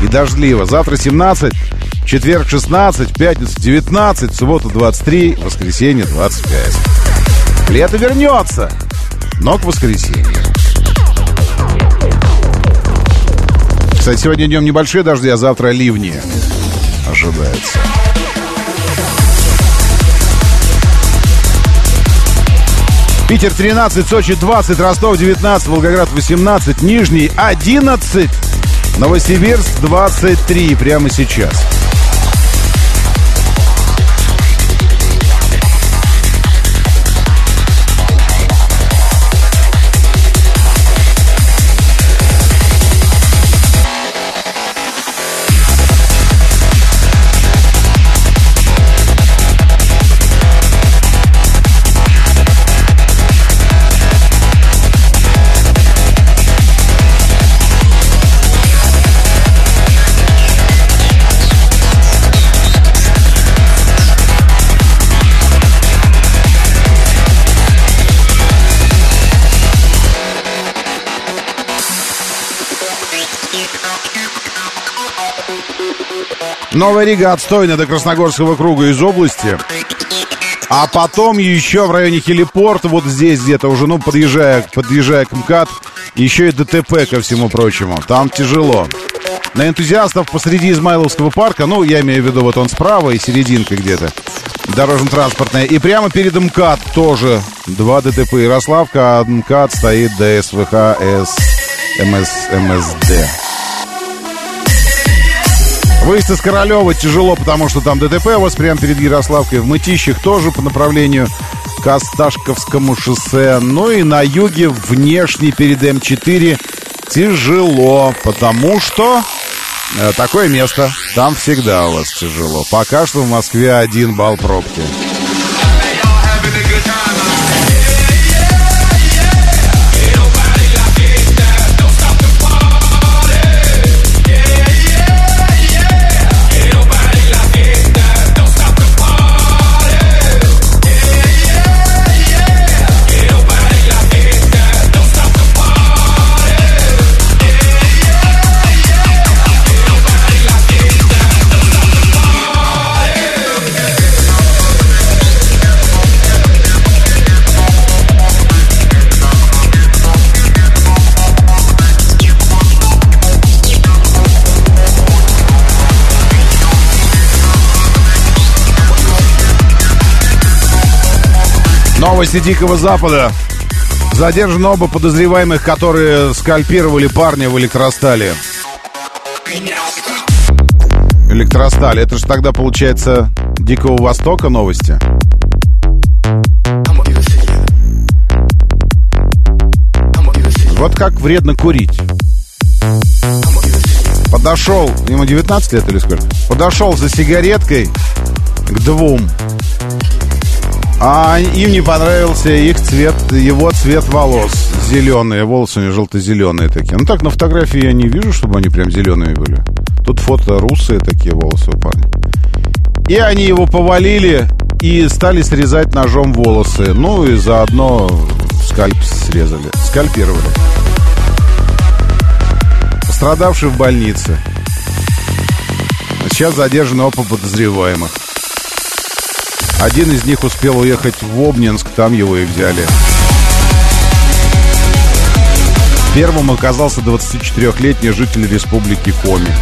И дождливо. Завтра 17, в четверг 16, в пятницу 19, в субботу 23, в воскресенье 25. Лето вернется, но к воскресенью. Кстати, сегодня днем небольшие дожди, а завтра ливни ожидается. Питер 13, Сочи 20, Ростов 19, Волгоград 18, Нижний 11, Новосибирск 23 прямо сейчас. Новая Рига отстойная до Красногорского круга из области. А потом еще в районе хелипорта, вот здесь где-то уже, ну, подъезжая, подъезжая к МКАД, еще и ДТП ко всему прочему. Там тяжело. На энтузиастов посреди Измайловского парка, ну, я имею в виду, вот он справа и серединка где-то, дорожно-транспортная. И прямо перед МКАД тоже два ДТП. Ярославка, а МКАД стоит ДСВХ С МС, МСД. Выезд из Королева тяжело, потому что там ДТП у вас прямо перед Ярославкой. В Мытищах тоже по направлению к Осташковскому шоссе. Ну и на юге внешне перед М4 тяжело, потому что э, такое место. Там всегда у вас тяжело. Пока что в Москве один балл пробки. Новости Дикого Запада. Задержаны оба подозреваемых, которые скальпировали парня в электростале. Электросталь. Это же тогда, получается, Дикого Востока новости. Вот как вредно курить. Подошел, ему 19 лет или сколько? Подошел за сигареткой к двум а им не понравился их цвет, его цвет волос. Зеленые, волосы у него желто-зеленые такие. Ну так, на фотографии я не вижу, чтобы они прям зеленые были. Тут фото русые такие волосы у парня. И они его повалили и стали срезать ножом волосы. Ну и заодно скальп срезали. Скальпировали. Пострадавший в больнице. Сейчас задержаны оба подозреваемых. Один из них успел уехать в Обнинск, там его и взяли. Первым оказался 24-летний житель республики Коми.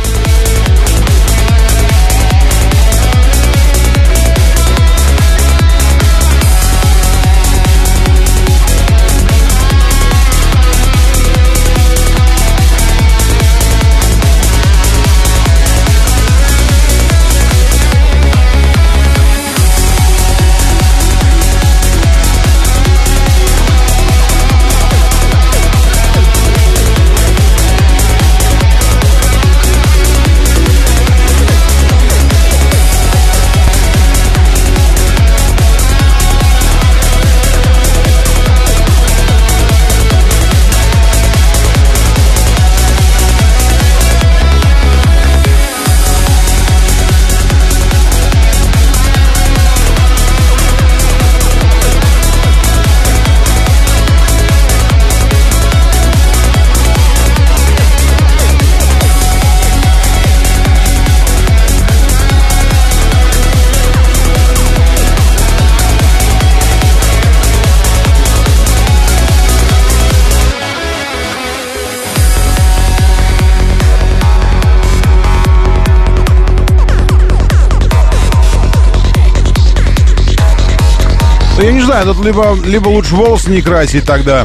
Знаю, тут либо, либо лучше волосы не красить тогда,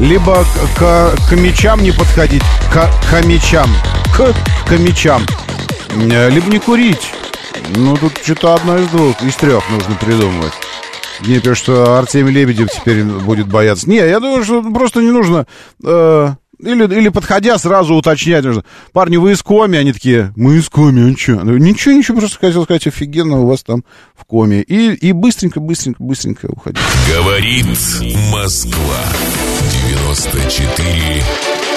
либо к, к, к мечам не подходить, к хомячам, к хомячам, э, либо не курить. Ну, тут что-то одно из двух, из трех нужно придумывать. Мне пишут, что Артемий Лебедев теперь будет бояться. Не, я думаю, что просто не нужно... Э, или, или подходя, сразу уточнять. Парни, вы из Коми? Они такие, мы из Коми, а что? Ну, ничего, ничего, просто хотел сказать, офигенно у вас там в Коме. И, и быстренько, быстренько, быстренько уходить. Говорит Москва. 94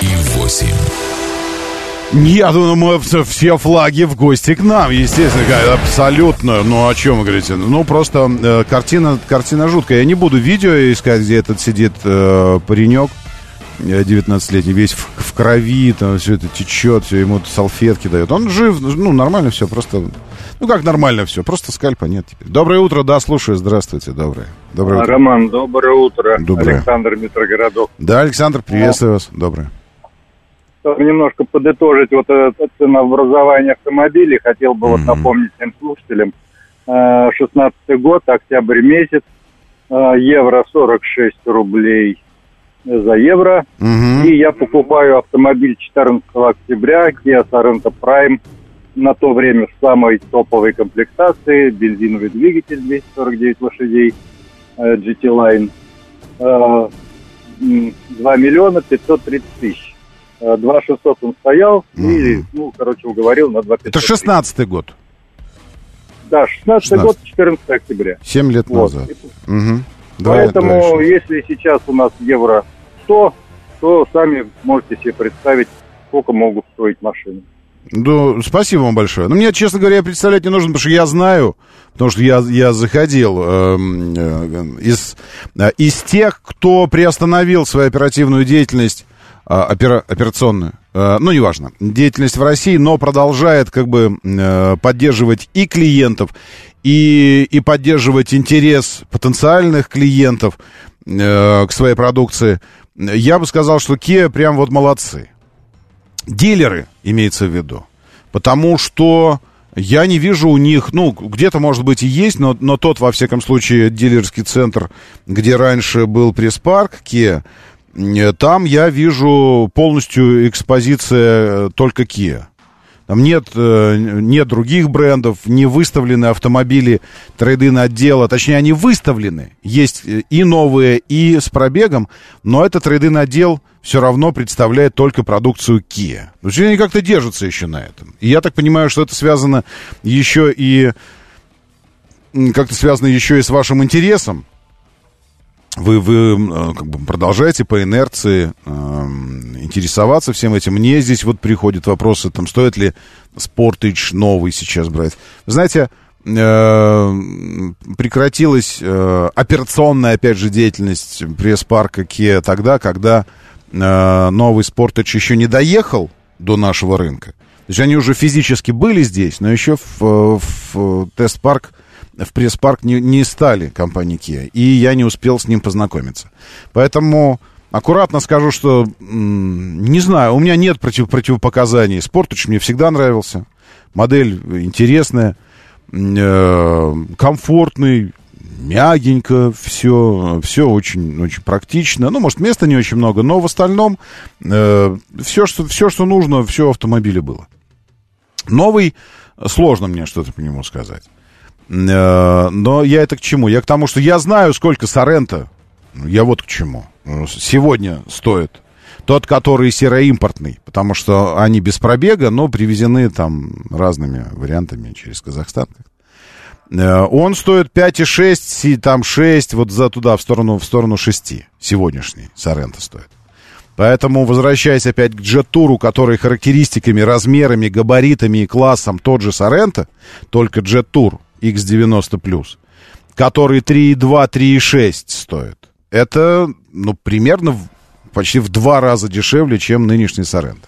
и 8. Нет, ну мы все флаги в гости к нам, естественно, абсолютно. Ну о чем вы говорите? Ну просто э, картина, картина жуткая. Я не буду видео искать, где этот сидит э, паренек 19-летний, весь в, в крови, там все это течет, все ему салфетки дают. Он жив, ну, нормально все, просто... Ну, как нормально все, просто скальпа нет теперь. Доброе утро, да, слушаю, здравствуйте, доброе. Доброе утро. Роман, доброе утро. Доброе. Александр Митрогородов. Да, Александр, приветствую вас, доброе. Чтобы немножко подытожить вот это ценообразование автомобилей, хотел бы вот Мгм. напомнить всем слушателям. Э, 16 год, октябрь месяц, э, евро 46 рублей за евро. Мгм. И я покупаю автомобиль 14 октября, Kia Sorento Prime, на то время в самой топовой комплектации, бензиновый двигатель 249 лошадей, э, GT Line, Э, м, 2 миллиона 530 тысяч. Э, 2 600 он стоял, и, Мгм. ну, короче, уговорил на 2 Это 16-й год, Да, 16 год, 14 октября. 7 лет Вот. назад. Мгм. Два- Поэтому, еще. если сейчас у нас евро 100, то сами можете себе представить, сколько могут стоить машины. Ну, спасибо вам большое. Ну, мне, честно говоря, представлять не нужно, потому что я знаю, потому что я, я заходил эм, э, из, э, из тех, кто приостановил свою оперативную деятельность, э, опера- операционную, э, ну, неважно, деятельность в России, но продолжает как бы э, поддерживать и клиентов, и, и поддерживать интерес потенциальных клиентов э, к своей продукции. Я бы сказал, что Kia прям вот молодцы дилеры, имеется в виду. Потому что я не вижу у них, ну, где-то, может быть, и есть, но, но тот, во всяком случае, дилерский центр, где раньше был пресс-парк Kia, э, там я вижу полностью экспозиция только Kia. Нет, э, нет других брендов, не выставлены автомобили трейдин отдела. Точнее, они выставлены. Есть э, и новые, и с пробегом, но этот трейдин отдел все равно представляет только продукцию Kia. То есть они как-то держатся еще на этом. И я так понимаю, что это связано еще и как-то связано еще и с вашим интересом. Вы, вы э, как бы продолжаете по инерции эм, интересоваться всем этим. Мне здесь вот приходят вопросы, там, стоит ли Sportage новый сейчас брать. Знаете, э, прекратилась э, операционная, опять же, деятельность пресс-парка Kia тогда, когда новый Sportage еще не доехал до нашего рынка. То есть они уже физически были здесь, но еще в, в тест-парк в пресс-парк не, не стали компании Kia, и я не успел с ним познакомиться. Поэтому аккуратно скажу, что не знаю, у меня нет против, противопоказаний. Sportage мне всегда нравился. Модель интересная, э, комфортный, мягенько, все, все очень, очень практично. Ну, может, места не очень много, но в остальном э, все, что, все, что нужно, все в автомобиле было. Новый, сложно мне что-то по нему сказать. Э, Но я это к чему? Я к тому, что я знаю, сколько Сорента. Я вот к чему. Сегодня стоит. Тот, который сероимпортный, потому что они без пробега, но привезены там разными вариантами через Казахстан. Э, Он стоит 5,6, си- там 6, вот за туда, в сторону, в сторону 6. Сегодняшний Сорента стоит. Поэтому, возвращаясь опять к джет-туру, который характеристиками, размерами, габаритами и классом тот же Сорента, только джет-тур X90+, который 3,2, 3,6 стоит. Это, ну, примерно почти в два раза дешевле, чем нынешний Сорента.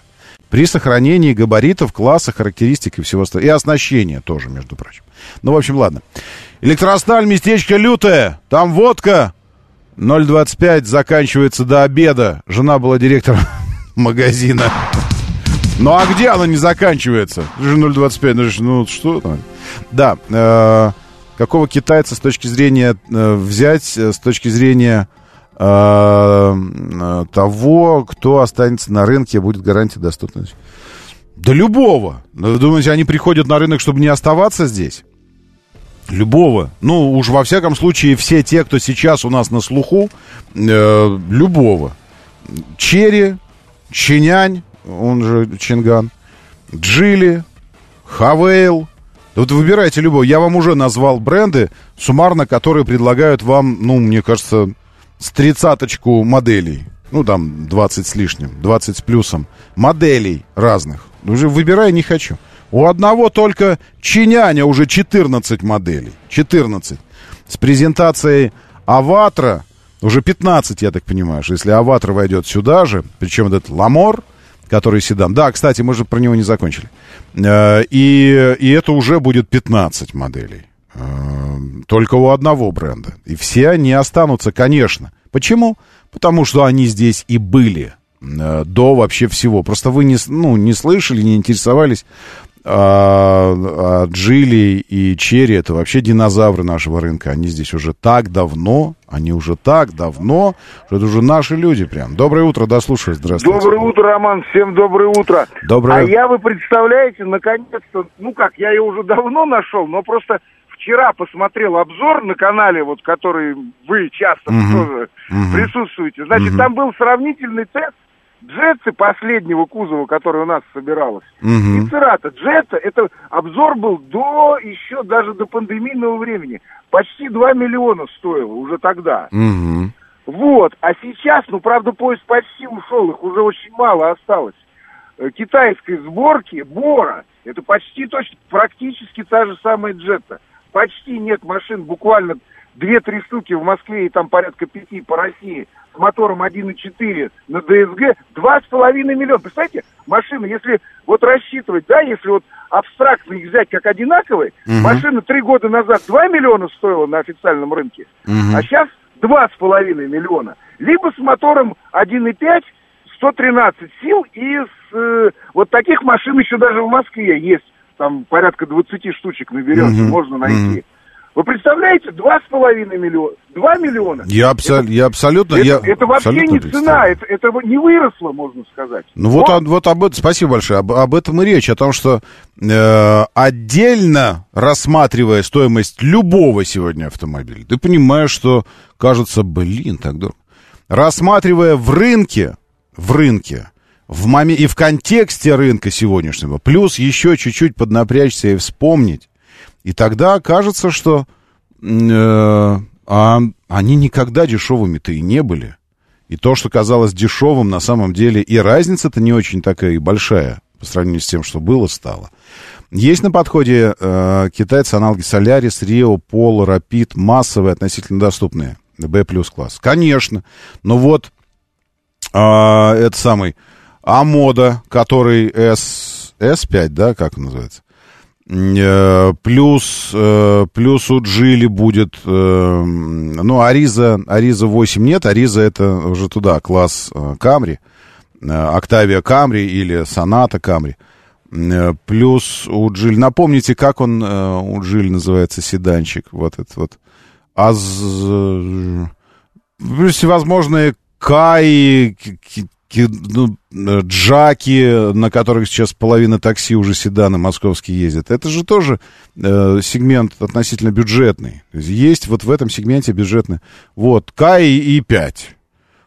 При сохранении габаритов, класса, характеристик и всего остального. И оснащения тоже, между прочим. Ну, в общем, ладно. Электросталь, местечко лютое. Там водка. 0,25 заканчивается до обеда. Жена была директором магазина. Ну а где она не заканчивается? Же 0,25. Ну, ну что там? Да. э, какого китайца с точки зрения э, взять, э, с точки зрения э, того, кто останется на рынке, будет гарантия доступности? Да любого. Ну, Вы думаете, они приходят на рынок, чтобы не оставаться здесь? Любого. Ну, уж во всяком случае, все те, кто сейчас у нас на слуху, э, любого. Черри, Чинянь, он же Чинган, Geely, Haval. Вот выбирайте любого. Я вам уже назвал бренды, суммарно, которые предлагают вам, ну, мне кажется, с тридцаточку моделей. Ну, там, 20 с лишним, 20 с плюсом. Моделей разных. Уже выбирай не хочу. У одного только Чиняня уже 14 моделей. 14. С презентацией Avatr'а, Уже 15, я так понимаю, что если Avatr войдет сюда же, причем этот Lamore, который седан. Да, кстати, мы же про него не закончили. Э, и, и это уже будет 15 моделей. Э, только у одного бренда. И все они останутся, конечно. Почему? Потому что они здесь и были э, до вообще всего. Просто вы не, ну, не слышали, не интересовались а, а Джили и Черри это вообще динозавры нашего рынка. Они здесь уже так давно, они уже так давно, что это уже наши люди прям. Доброе утро, дослушаю, здравствуйте. Доброе утро, Роман, всем доброе утро. Доброе. А я, вы представляете, наконец-то, ну как, я ее уже давно нашел, но просто вчера посмотрел обзор на канале, вот который вы часто Мгм. тоже Мгм. присутствуете. Значит, Мгм. там был сравнительный тест Джетсы последнего кузова, который у нас собиралось. Мгм. И Церата. Джетса, это обзор был до, еще даже до пандемийного времени. Почти 2 миллиона стоило уже тогда. Мгм. Вот, а сейчас, ну, правда, поезд почти ушел, их уже очень мало осталось. Э, Китайской сборки Бора, это почти точно, практически та же самая Джетта. Почти нет машин, буквально 2-3 штуки в Москве и там порядка 5 по России с мотором 1.4 на ДСГ, 2,5 миллиона. Представляете, машина, если вот рассчитывать, да, если вот абстрактно их взять как одинаковые, Мгм. машина 3 года назад 2 миллиона стоила на официальном рынке, Мгм. а сейчас два с половиной миллиона. Либо с мотором 1,5, 113 сил, и с, э, вот таких машин еще даже в Москве есть. Там порядка 20 штучек наберется, Мгм. можно найти. Мгм. Вы представляете, два с половиной миллиона, два миллиона. Я, абсо- я абсолютно... Это, я это вообще абсолютно не цена, это, это вот не выросло, можно сказать. Ну вот, о- вот об этом, спасибо большое, об, об этом и речь, о том, что э, отдельно рассматривая стоимость любого сегодня автомобиля, ты понимаешь, что кажется, блин, так дорого. Рассматривая в рынке, в рынке, в моме- и в контексте рынка сегодняшнего, плюс еще чуть-чуть поднапрячься и вспомнить, и тогда кажется, что э, а они никогда дешевыми-то и не были. И то, что казалось дешевым, на самом деле и разница-то не очень такая и большая по сравнению с тем, что было, стало. Есть на подходе э, китайцы аналоги Solaris, Rio, Polo, Rapid, массовые, относительно доступные, B класс. Конечно, но вот а, это самый Амода, который S, S5, да, как он называется? Э, Плюс, э, плюс у Джили будет, э, ну, Ариза, Ариза 8 нет, Ариза это уже туда, класс Камри, Октавия Камри или Соната Камри. Плюс у Джили, напомните, как он у Джили называется, седанчик, вот этот вот. Аз... Плюс всевозможные Каи, ну, э, Джаки, на которых сейчас половина такси уже седаны московские ездят. Это же тоже э, сегмент относительно бюджетный. То есть, есть вот в этом сегменте бюджетный. Вот, Каи и 5.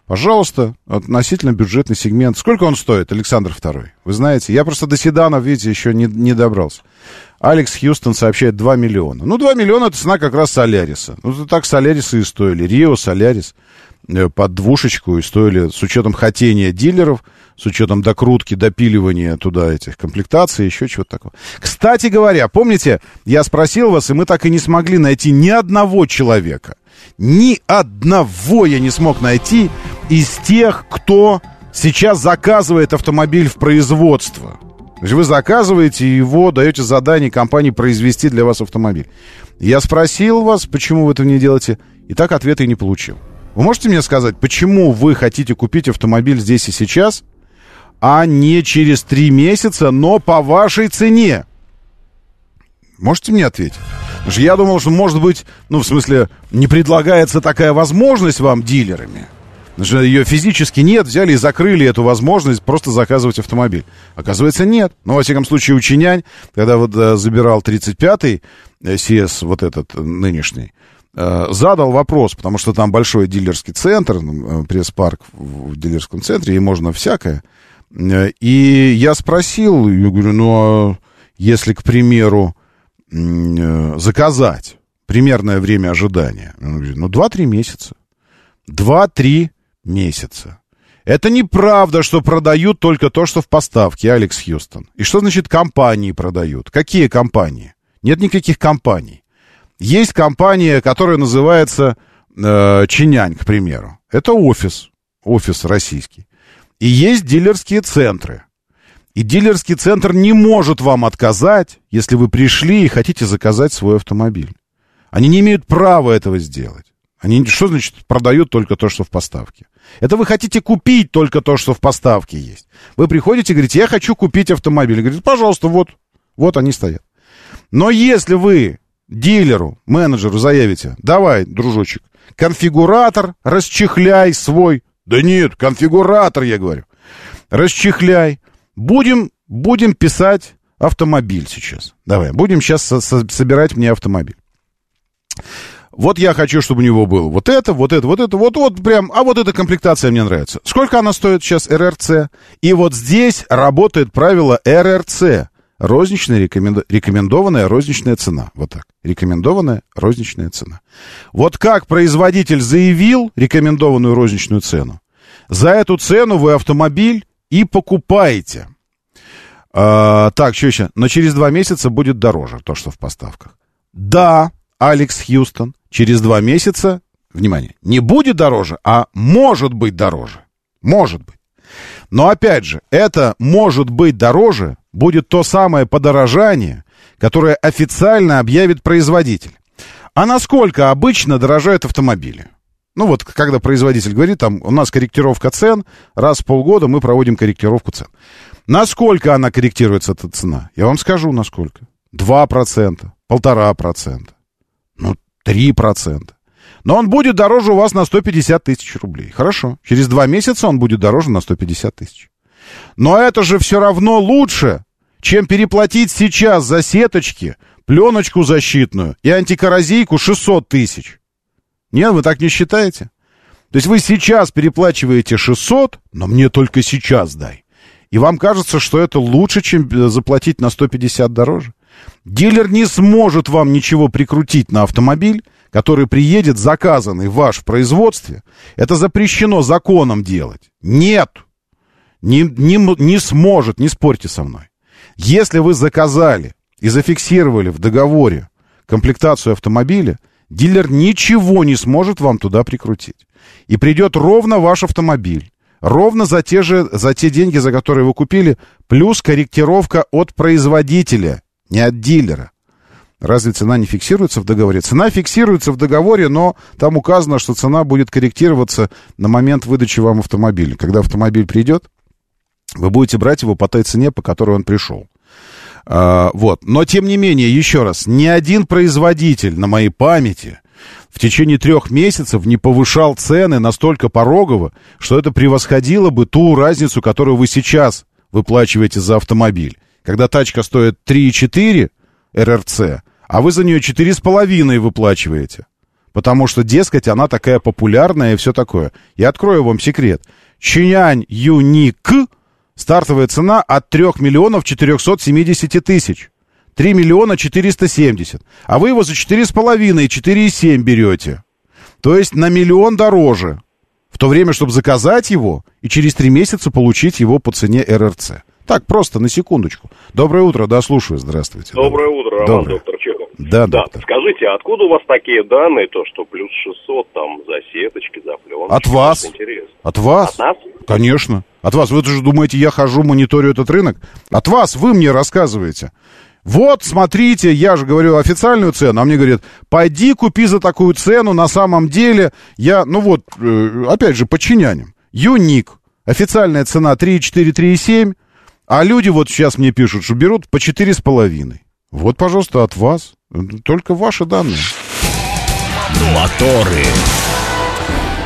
Пожалуйста, относительно бюджетный сегмент. Сколько он стоит, Александр II? Вы знаете, я просто до седанов, видите, еще не, не добрался. Алекс Хьюстон сообщает 2 миллиона. Ну, 2 миллиона это цена как раз Соляриса. Ну, так Солярисы и стоили. Рио, Солярис под двушечку и стоили с учетом хотения дилеров, с учетом докрутки, допиливания туда этих комплектаций, еще чего-то такого. Кстати говоря, помните, я спросил вас, и мы так и не смогли найти ни одного человека, ни одного я не смог найти из тех, кто сейчас заказывает автомобиль в производство. То есть вы заказываете его, даете задание компании произвести для вас автомобиль. Я спросил вас, почему вы этого не делаете, и так ответа и не получил. Вы можете мне сказать, почему вы хотите купить автомобиль здесь и сейчас, а не через три месяца, но по вашей цене? Можете мне ответить? Потому что я думал, что, может быть, ну, в смысле, не предлагается такая возможность вам дилерами. Потому что ее физически нет, взяли и закрыли эту возможность просто заказывать автомобиль. Оказывается, нет. Ну, во всяком случае, учинянь, когда вот э, забирал 35-й э, CS, вот этот э, нынешний, э, задал вопрос, потому что там большой дилерский центр, э, пресс-парк в, дилерском центре, и можно всякое. Э, И я спросил, я говорю, ну, а если, к примеру, э, заказать примерное время ожидания, он говорит, ну, 2-3 месяца. 2-3 месяца. Это неправда, что продают только то, что в поставке, Алекс Хьюстон. И что значит компании продают? Какие компании? Нет никаких компаний. Есть компания, которая называется э, Чинянь, к примеру, это офис, офис российский. И есть дилерские центры. И дилерский центр не может вам отказать, если вы пришли и хотите заказать свой автомобиль. Они не имеют права этого сделать. Они что значит продают только то, что в поставке? Это вы хотите купить только то, что в поставке есть. Вы приходите и говорите, я хочу купить автомобиль. Говорит, пожалуйста, вот, вот они стоят. Но если вы дилеру, менеджеру заявите, давай, дружочек, конфигуратор, расчехляй свой. Да нет, конфигуратор, я говорю. Расчехляй. Будем, будем писать автомобиль сейчас. Давай, будем сейчас со- со- собирать мне автомобиль. Вот я хочу, чтобы у него было вот это, вот это, вот это, вот, вот прям, а вот эта комплектация мне нравится. Сколько она стоит сейчас, РРЦ? И вот здесь работает правило РРЦ. Розничная, рекоменд... рекомендованная розничная цена. Вот так. Рекомендованная розничная цена. Вот как производитель заявил рекомендованную розничную цену, за эту цену вы автомобиль и покупаете. А, так, что еще? Но через два месяца будет дороже то, что в поставках. Да, Алекс Хьюстон, через два месяца, внимание, не будет дороже, а может быть дороже. Может быть. Но опять же, это может быть дороже будет то самое подорожание, которое официально объявит производитель. А насколько обычно дорожают автомобили? Ну вот, когда производитель говорит, там, у нас корректировка цен, раз в полгода мы проводим корректировку цен. Насколько она корректируется, эта цена? Я вам скажу, насколько. 2%, 1,5%, ну, 3%. Но он будет дороже у вас на 150 тысяч рублей. Хорошо. Через два месяца он будет дороже на 150 тысяч. Но это же все равно лучше, чем переплатить сейчас за сеточки, пленочку защитную и антикоррозийку 600 тысяч. Нет, вы так не считаете? То есть вы сейчас переплачиваете 600, но мне только сейчас дай. И вам кажется, что это лучше, чем э, заплатить на 150 дороже? Дилер не сможет вам ничего прикрутить на автомобиль, который приедет заказанный ваш в производстве. Это запрещено законом делать. Нет. Не, не, не сможет, не спорьте со мной. Если вы заказали и зафиксировали в договоре комплектацию автомобиля, дилер ничего не сможет вам туда прикрутить. И придет ровно ваш автомобиль. Ровно за те же, за те деньги, за которые вы купили, плюс корректировка от производителя, не от дилера. Разве цена не фиксируется в договоре? Цена фиксируется в договоре, но там указано, что цена будет корректироваться на момент выдачи вам автомобиля. Когда автомобиль придет, вы будете брать его по той цене, по которой он пришел. А, вот. Но, тем не менее, еще раз, ни один производитель на моей памяти в течение трех месяцев не повышал цены настолько порогово, что это превосходило бы ту разницу, которую вы сейчас выплачиваете за автомобиль. Когда тачка стоит 3,4 РРЦ, а вы за нее 4,5 выплачиваете. Потому что, дескать, она такая популярная и все такое. Я открою вам секрет. Чинянь Юник стартовая цена от 3 миллионов 470 тысяч. 3 миллиона 470. А вы его за 4,5 и 4,7 берете. То есть на миллион дороже. В то время, чтобы заказать его и через 3 месяца получить его по цене РРЦ. Так, просто на секундочку. Доброе утро, да, слушаю, здравствуйте. Доброе утро, Роман, Доброе. доктор Чехов. Да, доктор. Скажите, откуда у вас такие данные, то, что плюс 600 там за сеточки, за пленочки? От вас. От вас? От нас? Конечно. От вас. Вы же думаете, я хожу, мониторю этот рынок? От вас. Вы мне рассказываете. Вот, смотрите, я же говорю официальную цену, а мне говорят, пойди купи за такую цену, на самом деле я, ну вот, э, опять же, подчинянем. Юник, официальная цена 3,4, 3,7, а люди вот сейчас мне пишут, что берут по 4,5. Вот, пожалуйста, от вас. Только ваши данные. Моторы.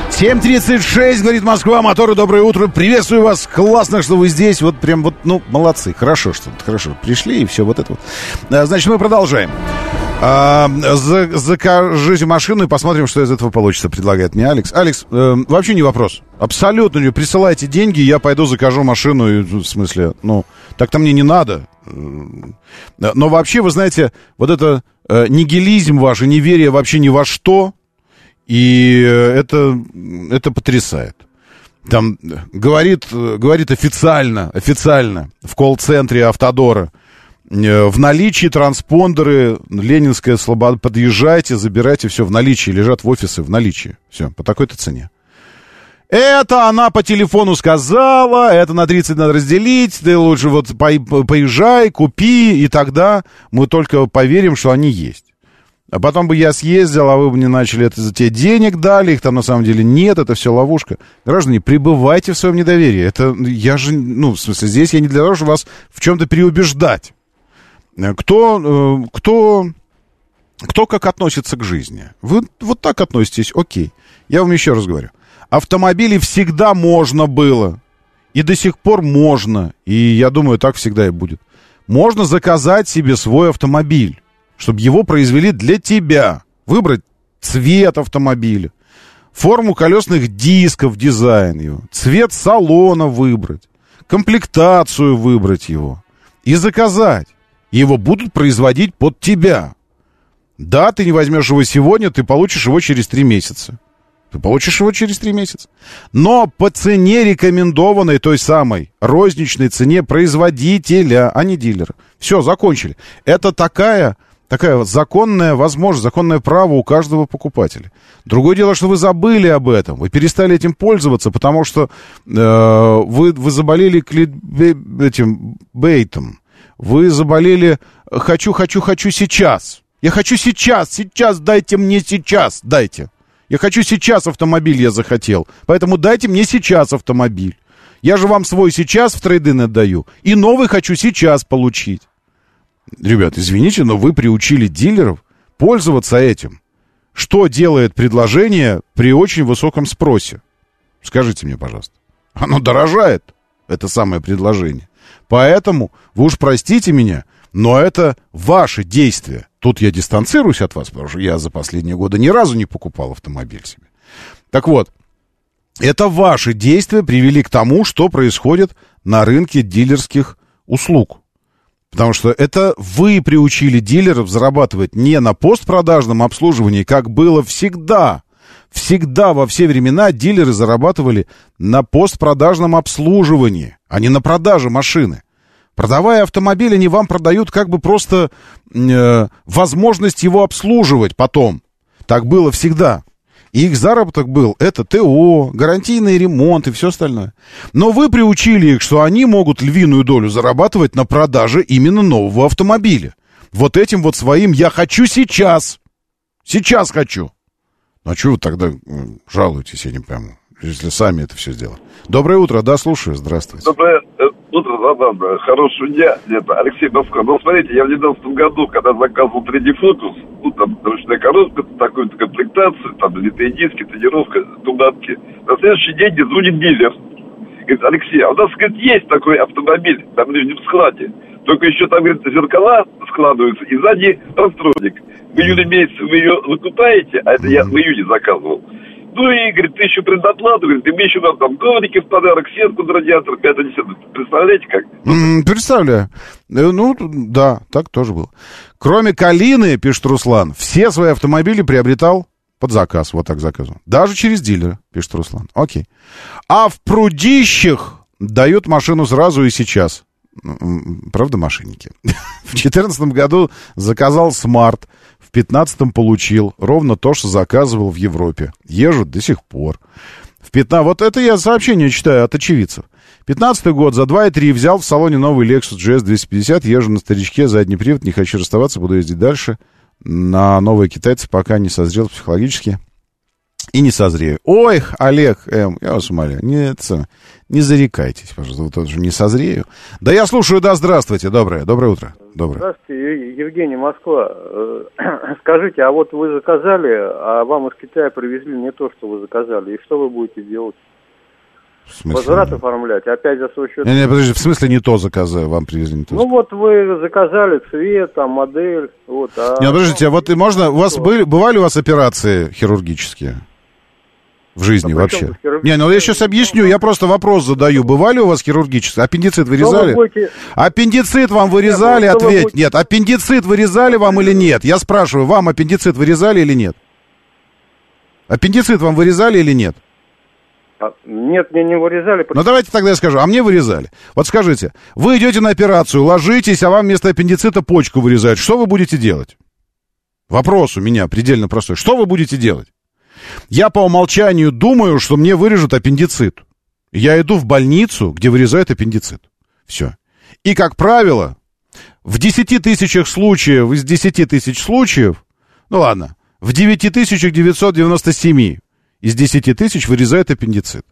7.36, говорит Москва, моторы, доброе утро, приветствую вас, классно, что вы здесь, вот прям вот, ну, молодцы, хорошо, что хорошо, пришли и все вот это вот. А, Значит, мы продолжаем. А, за- закажите машину и посмотрим, что из этого получится, предлагает мне Алекс. Алекс, э, вообще не вопрос, абсолютно не, присылайте деньги, я пойду закажу машину, и, в смысле, ну, так-то мне не надо. Э, Но вообще, вы знаете, вот это э, нигилизм ваш и неверие вообще ни во что, и э, это, это потрясает. Там э, говорит, говорит официально, официально в колл-центре Автодора В наличии транспондеры, Ленинская слобода, подъезжайте, забирайте, все в наличии, лежат в офисы в наличии. Все, по такой-то цене. Это она по телефону сказала, это на 30 надо разделить, ты лучше вот по- поезжай, купи, и тогда мы только поверим, что они есть. А потом бы я съездил, а вы бы мне начали это за те денег дали, их там на самом деле нет, это все ловушка. Граждане, пребывайте в своем недоверии. Это я же, ну, в смысле, здесь я не для того, чтобы вас в чем-то переубеждать. Э, Кто, э, кто, кто как относится к жизни? Вы вот так относитесь, окей. Я вам еще раз говорю. Автомобили всегда можно было. И до сих пор можно. И я думаю, так всегда и будет. Можно заказать себе свой автомобиль, чтобы его произвели для тебя. Выбрать цвет автомобиля, форму колесных дисков, дизайн его, цвет салона выбрать, комплектацию выбрать его и заказать. Его будут производить под тебя. Да, ты не возьмешь его сегодня, ты получишь его через три месяца. Ты получишь его через три месяца. Но по цене рекомендованной, той самой розничной цене производителя, а не дилера. Все, закончили. Это такая, такая вот законная возможность, законное право у каждого покупателя. Другое дело, что вы забыли об этом, вы перестали этим пользоваться, потому что э, вы, вы заболели кликбе- этим бейтом. Вы заболели «хочу, хочу, хочу сейчас». Я хочу сейчас, сейчас, дайте мне сейчас, дайте. Я хочу сейчас автомобиль, я захотел. Поэтому дайте мне сейчас автомобиль. Я же вам свой сейчас в трейдин отдаю. И новый хочу сейчас получить. Ребят, извините, но вы приучили дилеров пользоваться этим. Что делает предложение при очень высоком спросе? Скажите мне, пожалуйста. Оно дорожает, это самое предложение. Поэтому, вы уж простите меня, но это ваши действия. Тут я дистанцируюсь от вас, потому что я за последние годы ни разу не покупал автомобиль себе. Так вот, это ваши действия привели к тому, что происходит на рынке дилерских услуг. Потому что это вы приучили дилеров зарабатывать не на постпродажном обслуживании, как было всегда. Всегда во все времена дилеры зарабатывали на постпродажном обслуживании, а не на продаже машины. Продавая автомобиль, они вам продают как бы просто э, возможность его обслуживать потом. Так было всегда. И их заработок был, это ТО, гарантийный ремонт и все остальное. Но вы приучили их, что они могут львиную долю зарабатывать на продаже именно нового автомобиля. Вот этим вот своим «я хочу сейчас». Сейчас хочу. Ну, а что вы тогда жалуетесь, я не пойму, если сами это все сделали. Доброе утро, да, слушаю, здравствуйте. Доброе э, утро, да, Хорошего дня. Это Алексей Москва. Ну, смотрите, я в 2019 году, когда заказывал 3D Focus, ну, там, ручная коробка, такую-то комплектацию, там, литые диски, тренировка, туманки. На следующий день мне звонит дилер. Говорит, Алексей, а у нас, говорит, есть такой автомобиль, там, в складе. Только еще там, говорит, зеркала складываются, и сзади простроник. В июле месяце вы ее выкупаете, а это я в июне заказывал. Ну и, говорит, ты еще предоплату, говорит, и мне еще надо там коврики в подарок, сетку на радиатор, 5 10 Представляете, как? Представляю. Э, Ну, да, так тоже было. Кроме Калины, пишет Руслан, все свои автомобили приобретал под заказ. Вот так заказывал. Даже через дилера, пишет Руслан. Окей. А в прудищах дают машину сразу и сейчас. Правда, мошенники? В 2014 году заказал Smart, в 2015 получил ровно то, что заказывал в Европе. Езжу до сих пор. В 15... Вот это я сообщение читаю от очевидцев. 15 год, за 2,3 взял в салоне новый Lexus GS 250, езжу на старичке, задний привод, не хочу расставаться, буду ездить дальше. На новые китайцы пока не созрел психологически. И не созрею. Ой, Олег, М, я вас умоляю, не, это, не зарекайтесь, пожалуйста, вот тоже не созрею. Да я слушаю, да, здравствуйте, доброе, доброе утро. Доброе. Здравствуйте, Евгений Москва. Э, Скажите, а вот вы заказали, а вам из Китая привезли не то, что вы заказали, и что вы будете делать? В смысле? Возврат оформлять, опять за свой счет? Не, не, подожди, в смысле не то заказываю, вам привезли не то. Ну вот вы заказали цвет, там, модель, вот, а... Не, подождите, а вот и можно, у вас были, бывали у вас операции хирургические? В жизни А вообще? Не, ну я сейчас объясню, я просто вопрос задаю. Бывали у вас хирургические? Аппендицит вырезали? Будете- Аппендицит вам вырезали? Нет, ну, что вы Ответь. будете- Нет, аппендицит вырезали вам или нет? Я спрашиваю, вам аппендицит вырезали или нет? Аппендицит вам вырезали или нет? А, Нет, мне не вырезали. Ну, давайте тогда я скажу. А мне вырезали. Вот скажите, вы идете на операцию, ложитесь, а вам вместо аппендицита почку вырезают. Что вы будете делать? Вопрос у меня предельно простой. Что вы будете делать? Я по умолчанию думаю, что мне вырежут аппендицит. Я иду в больницу, где вырезают аппендицит. Все. И, как правило, в 10 тысячах случаев, из 10 тысяч случаев, ну ладно, в 9997 из 10 тысяч вырезают аппендицит.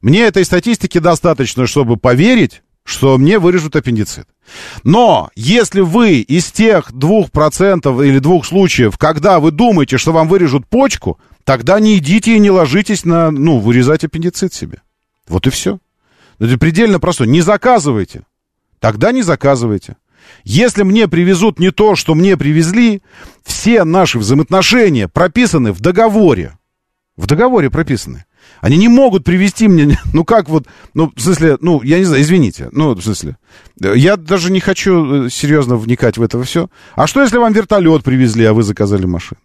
Мне этой статистики достаточно, чтобы поверить, что мне вырежут аппендицит. Но если вы из тех 2% или двух случаев, когда вы думаете, что вам вырежут почку, тогда не идите и не ложитесь на, ну, вырезать аппендицит себе. Вот и все. Это предельно просто. Не заказывайте. Тогда не заказывайте. Если мне привезут не то, что мне привезли, все наши взаимоотношения прописаны в договоре. В договоре прописаны. Они не могут привести мне, ну как вот, ну, в смысле, ну, я не знаю, извините, ну, в смысле, я даже не хочу э, серьезно вникать в это все. А что, если вам вертолет привезли, а вы заказали машину?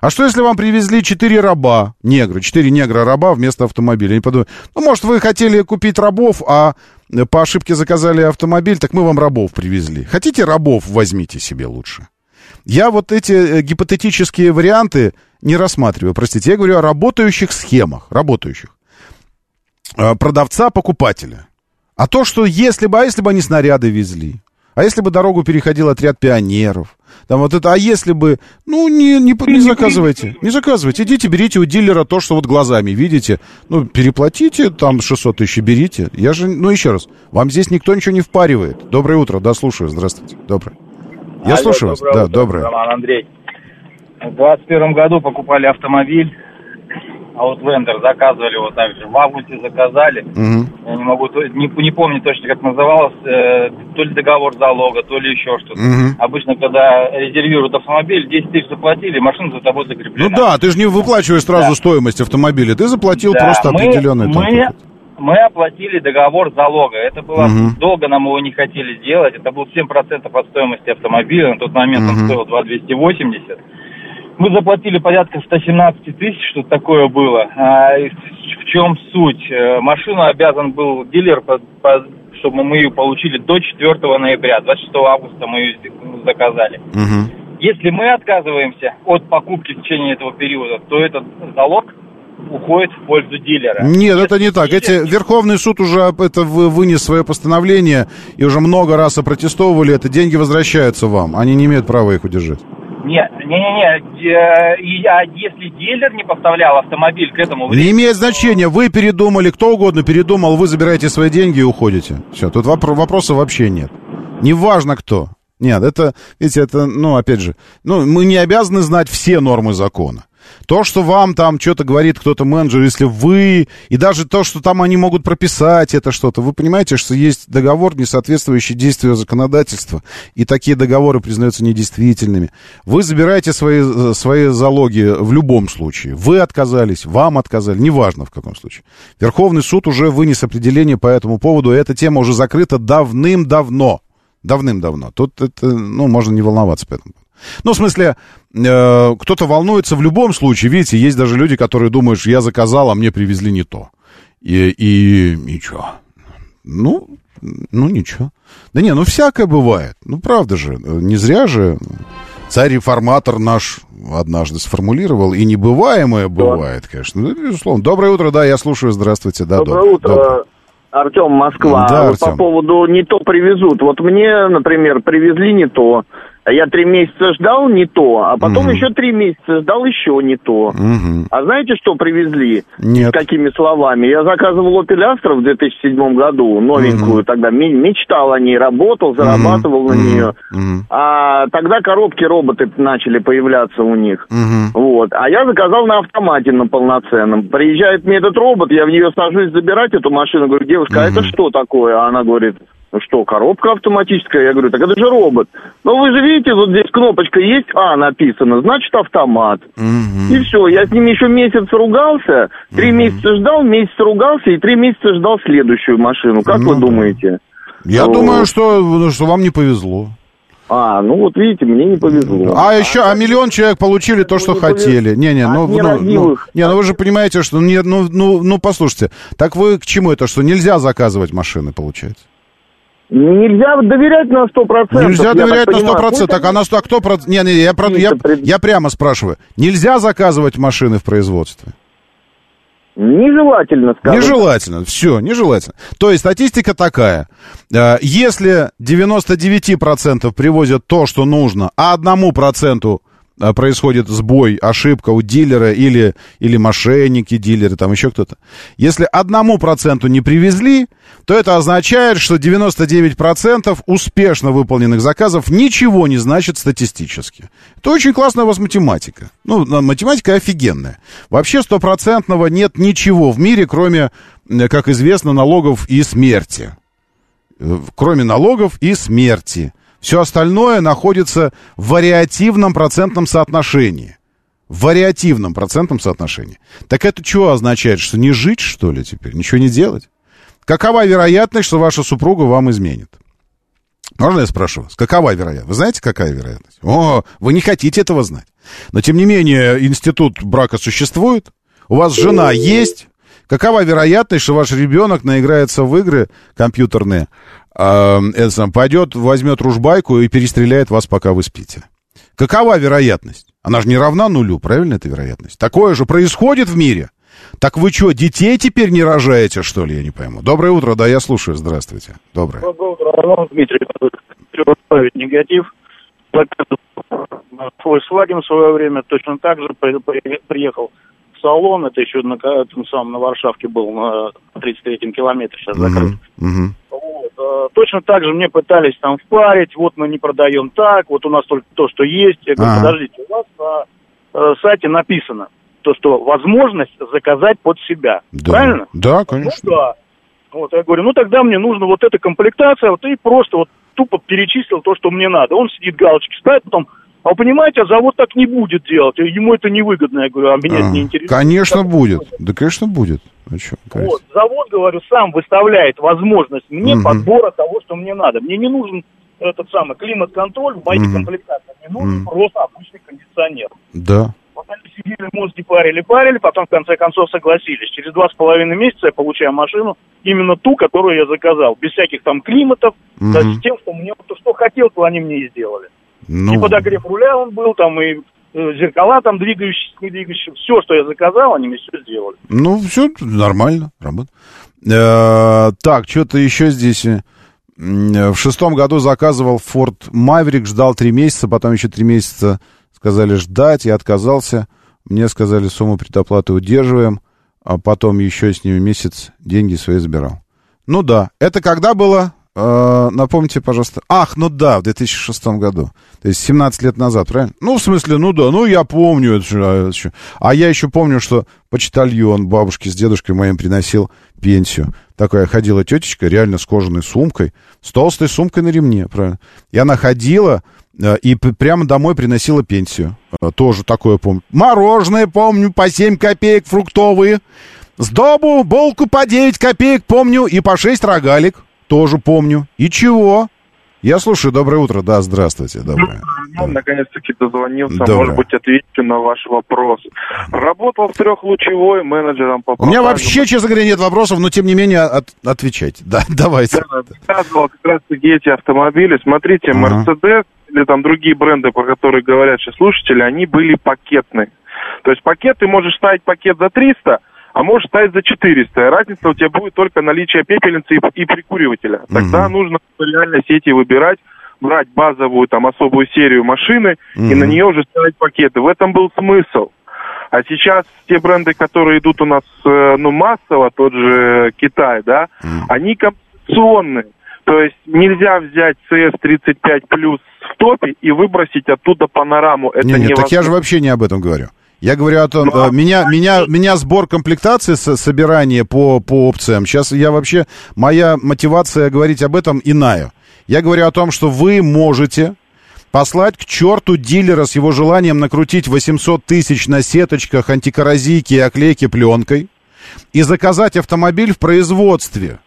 А что, если вам привезли четыре раба, негры, четыре негра-раба вместо автомобиля? Они подумают, ну, может, вы хотели купить рабов, а по ошибке заказали автомобиль, так мы вам рабов привезли. Хотите рабов, возьмите себе лучше. Я вот эти э, гипотетические варианты не рассматриваю, простите. Я говорю о работающих схемах, работающих. Э, Продавца-покупателя. А то, что если бы, а если бы они снаряды везли, а если бы дорогу переходил отряд пионеров, там вот это, а если бы, ну, не, не, не заказывайте, не заказывайте, идите, берите у дилера то, что вот глазами видите, ну, переплатите, там 600 тысяч берите, я же, ну, еще раз, вам здесь никто ничего не впаривает. Доброе утро, да, слушаю, здравствуйте, доброе. Я Алло, слушаю вас, доброе да, утро, доброе. Роман Андрей. В 21 году покупали автомобиль, Outlander, заказывали его также. В августе заказали. Мгм. Я не могу, не, не помню точно, как называлось, э, то ли договор залога, то ли еще что-то. Мгм. Обычно, когда резервируют автомобиль, 10 тысяч заплатили, машина за тобой закреплена. Ну да, ты же не выплачиваешь сразу стоимость автомобиля, ты заплатил Да, просто мы- определенный там. мы, мы оплатили договор залога. Это было Мгм. долго, нам его не хотели делать. Это был 7% от стоимости автомобиля. На тот момент он Мгм. стоил 2280. Мы заплатили порядка 117 тысяч, что такое было. А, в чем суть? Э, Машину обязан был дилер, по- по- чтобы мы ее получили до 4 ноября. 26 августа мы ее заказали. Мгм. Если мы отказываемся от покупки в течение этого периода, то этот залог уходит в пользу дилера. Нет, это не так. Эти, Верховный суд уже это вы- вынес свое постановление и уже много раз опротестовывали это. Деньги возвращаются вам. Они не имеют права их удержать. Не, не, не, не. э, А если дилер не поставлял автомобиль к этому Не имеет значения. Вы передумали, кто угодно передумал, вы забираете свои деньги и уходите. Все, тут вопро- вопроса вообще нет. Неважно кто. Нет, это, видите, это, ну, опять же, ну, мы не обязаны знать все нормы закона. То, что вам там что-то говорит кто-то менеджер, если вы, и даже то, что там они могут прописать это что-то, вы понимаете, что есть договор, не соответствующий действию законодательства, и такие договоры признаются недействительными. Вы забираете свои, э, свои залоги в любом случае. Вы отказались, вам отказали, неважно в каком случае. Верховный суд уже вынес определение по этому поводу, и эта тема уже закрыта давным-давно. Давным-давно. Тут это, ну, можно не волноваться по этому. Ну, в смысле, э, кто-то волнуется в любом случае. Видите, есть даже люди, которые думают, что я заказал, а мне привезли не то. И, и ничего. Ну, ну, ничего. Да не, ну, всякое бывает. Ну, правда же. Не зря же царь-реформатор наш однажды сформулировал. И небываемое бывает, конечно. Ну, безусловно. Доброе утро, да, я слушаю. Здравствуйте. Да, Доброе доброе. утро, Артем, Москва. Да, Артем. По поводу не то привезут. Вот мне, например, привезли не то. А Я три месяца ждал не то, а потом Мгм. еще три месяца ждал еще не то. Мгм. А знаете, что привезли? Нет. Какими словами? Я заказывал Opel Astra в 2007 году, новенькую тогда, ме- мечтал о ней, работал, зарабатывал на нее. Мгм. А тогда коробки роботы начали появляться у них. Мгм. Вот. А я заказал на автомате на полноценном. Приезжает мне этот робот, я в нее сажусь забирать эту машину. Говорю, девушка, а это что такое? А она говорит, ну что, коробка автоматическая? Я говорю, так это же робот. Ну вы же видите, вот здесь кнопочка есть, А написано, значит автомат. И все, я с ним еще месяц ругался, три месяца ждал, месяц ругался и три месяца ждал следующую машину. Как Ну вы думаете? Я Вот. думаю, что, ну, что вам не повезло. А, ну вот видите, мне не повезло. А еще, а миллион человек получили то, что не хотели. Не-не, ну, ну, ну, нерадивых. не, ну вы же понимаете, что, не, ну, ну, ну, послушайте, так вы к чему это, что нельзя заказывать машины, получается? Нельзя доверять на 100%. Нельзя я доверять на понимаю. 100%. Так, а на 100, а кто... Не, не, я, про- я, я прямо спрашиваю. Нельзя заказывать машины в производстве? Нежелательно, скажем. Нежелательно. Все, нежелательно. То есть статистика такая. Э, Если 99% привозят то, что нужно, а одному проценту э, происходит сбой, ошибка у дилера или, или мошенники дилеры, там еще кто-то. Если одному проценту не привезли, то это означает, что 99% успешно выполненных заказов ничего не значит статистически. Это очень классная у вас математика. Ну, математика офигенная. Вообще стопроцентного нет ничего в мире, кроме, как известно, налогов и смерти. Э, Кроме налогов и смерти. Все остальное находится в вариативном процентном соотношении. В вариативном процентном соотношении. Так это что означает? Что не жить, что ли, теперь? Ничего не делать? Какова вероятность, что ваша супруга вам изменит? Можно я спрошу вас? Какова вероятность? Вы знаете, какая вероятность? О, вы не хотите этого знать. Но, тем не менее, институт брака существует. У вас жена есть. Какова вероятность, что ваш ребенок наиграется в игры компьютерные, э, это сам, пойдет, возьмет ружбайку и перестреляет вас, пока вы спите? Какова вероятность? Она же не равна нулю, правильно эта вероятность? Такое же происходит в мире. Так вы что, детей теперь не рожаете, что ли, я не пойму? Доброе утро, да, я слушаю, здравствуйте. Доброе. Доброе утро, Роман Дмитрий. Хочу поставить негатив. Volkswagen в свое время точно так же при- при- приехал салон. Это еще на, этом самом, на Варшавке был, на 33-м километре сейчас закрыт. Мгм. Вот, э, точно так же мне пытались там впарить, вот мы не продаем так, вот у нас только то, что есть. Я говорю, Ага. подождите, у вас на э, сайте написано, то, что возможность заказать под себя. Да. Правильно? Да, конечно. Ну да. Вот, я говорю, ну тогда мне нужна вот эта комплектация, вот и просто вот тупо перечислил то, что мне надо. Он сидит, галочки ставит, потом, а вы понимаете, а завод так не будет делать, ему это невыгодно. Я говорю, а меня это А, не интересует. Конечно, будет. Да, конечно, будет. А конечно. Вот, завод, говорю, сам выставляет возможность мне Мгм. подбора того, что мне надо. Мне не нужен этот самый климат-контроль в моих Мгм. комплектациях. Мне нужен Мгм. просто обычный кондиционер. Да. Вот они сидели, мозги парили, парили, потом в конце концов согласились. Через два с половиной месяца я получаю машину, именно ту, которую я заказал. Без всяких там климатов, Мгм. да, с тем, что мне то, что хотел, то они мне и сделали. Ну, И подогрев руля он был, там и э, зеркала там двигающиеся, не двигающиеся. Все, что я заказал, они мне все сделали. ну все нормально, работает. Э, так, что-то еще здесь. э, В шестом году заказывал Ford Maverick, ждал три месяца, потом еще три месяца сказали ждать, я отказался. Мне сказали, сумму предоплаты удерживаем, а потом еще с ними месяц деньги свои забирал. Ну да, это когда было? Э, напомните, пожалуйста. Ах, ну да, в 2006 году. То есть 17 лет назад, правильно? Ну, в смысле, ну да, ну я помню. Это, а, это же. А я еще помню, что почтальон бабушке с дедушкой моим приносил пенсию. Такая ходила тетечка, реально с кожаной сумкой, с толстой сумкой на ремне, правильно? И она ходила э, и прямо домой приносила пенсию. Э, Тоже такое помню. Мороженое помню, по 7 копеек фруктовые. Сдобу, булку по 9 копеек помню и по 6 рогалик тоже помню. И чего? Я слушаю, доброе утро. Да, здравствуйте, доброе. Ну, наконец-таки дозвонился. Доброе. Может быть, ответите на ваш вопрос. Работал в трехлучевой менеджером по У меня вообще, честно говоря, нет вопросов, но тем не менее от- отвечайте. Да, давайте. Да, заказывал как раз-таки эти автомобили. Смотрите, Ага. Mercedes или там другие бренды, про которые говорят сейчас слушатели, они были пакетные. То есть пакет, ты можешь ставить пакет за 300, а можешь ставить за 400. И разница у тебя будет только наличие пепельницы и, и прикуривателя. Тогда нужно реально сети выбирать, брать базовую там особую серию машины и Мгм. на нее уже ставить пакеты. В этом был смысл. А сейчас те бренды, которые идут у нас э, ну, массово, тот же Китай, да, они компенсационные. То есть нельзя взять CS35 плюс в топе и выбросить оттуда панораму. Это Не, не, так я же вообще не об этом говорю. Я говорю о том, э, меня, меня, меня сбор комплектации, со- собирание по, по опциям. Сейчас я вообще, моя мотивация говорить об этом иная. Я говорю о том, что вы можете послать к черту дилера с его желанием накрутить 800 тысяч на сеточках, антикоррозийке и оклейке пленкой и заказать автомобиль в производстве.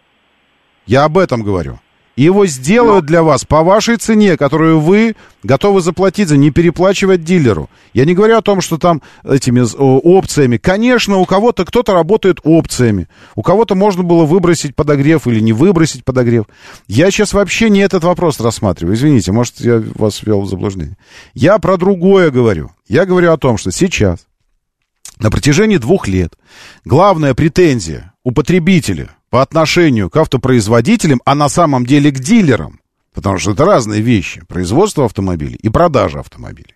Я об этом говорю. Его сделают для вас по вашей цене, которую вы готовы заплатить за, не переплачивать дилеру. Я не говорю о том, что там этими о, опциями. Конечно, у кого-то кто-то работает опциями. У кого-то можно было выбросить подогрев или не выбросить подогрев. Я сейчас вообще не этот вопрос рассматриваю. Извините, может, я вас ввел в заблуждение. Я про другое говорю. Я говорю о том, что сейчас, на протяжении двух лет, главная претензия у потребителя по отношению к автопроизводителям, а на самом деле к дилерам, потому что это разные вещи, производство автомобилей и продажа автомобилей.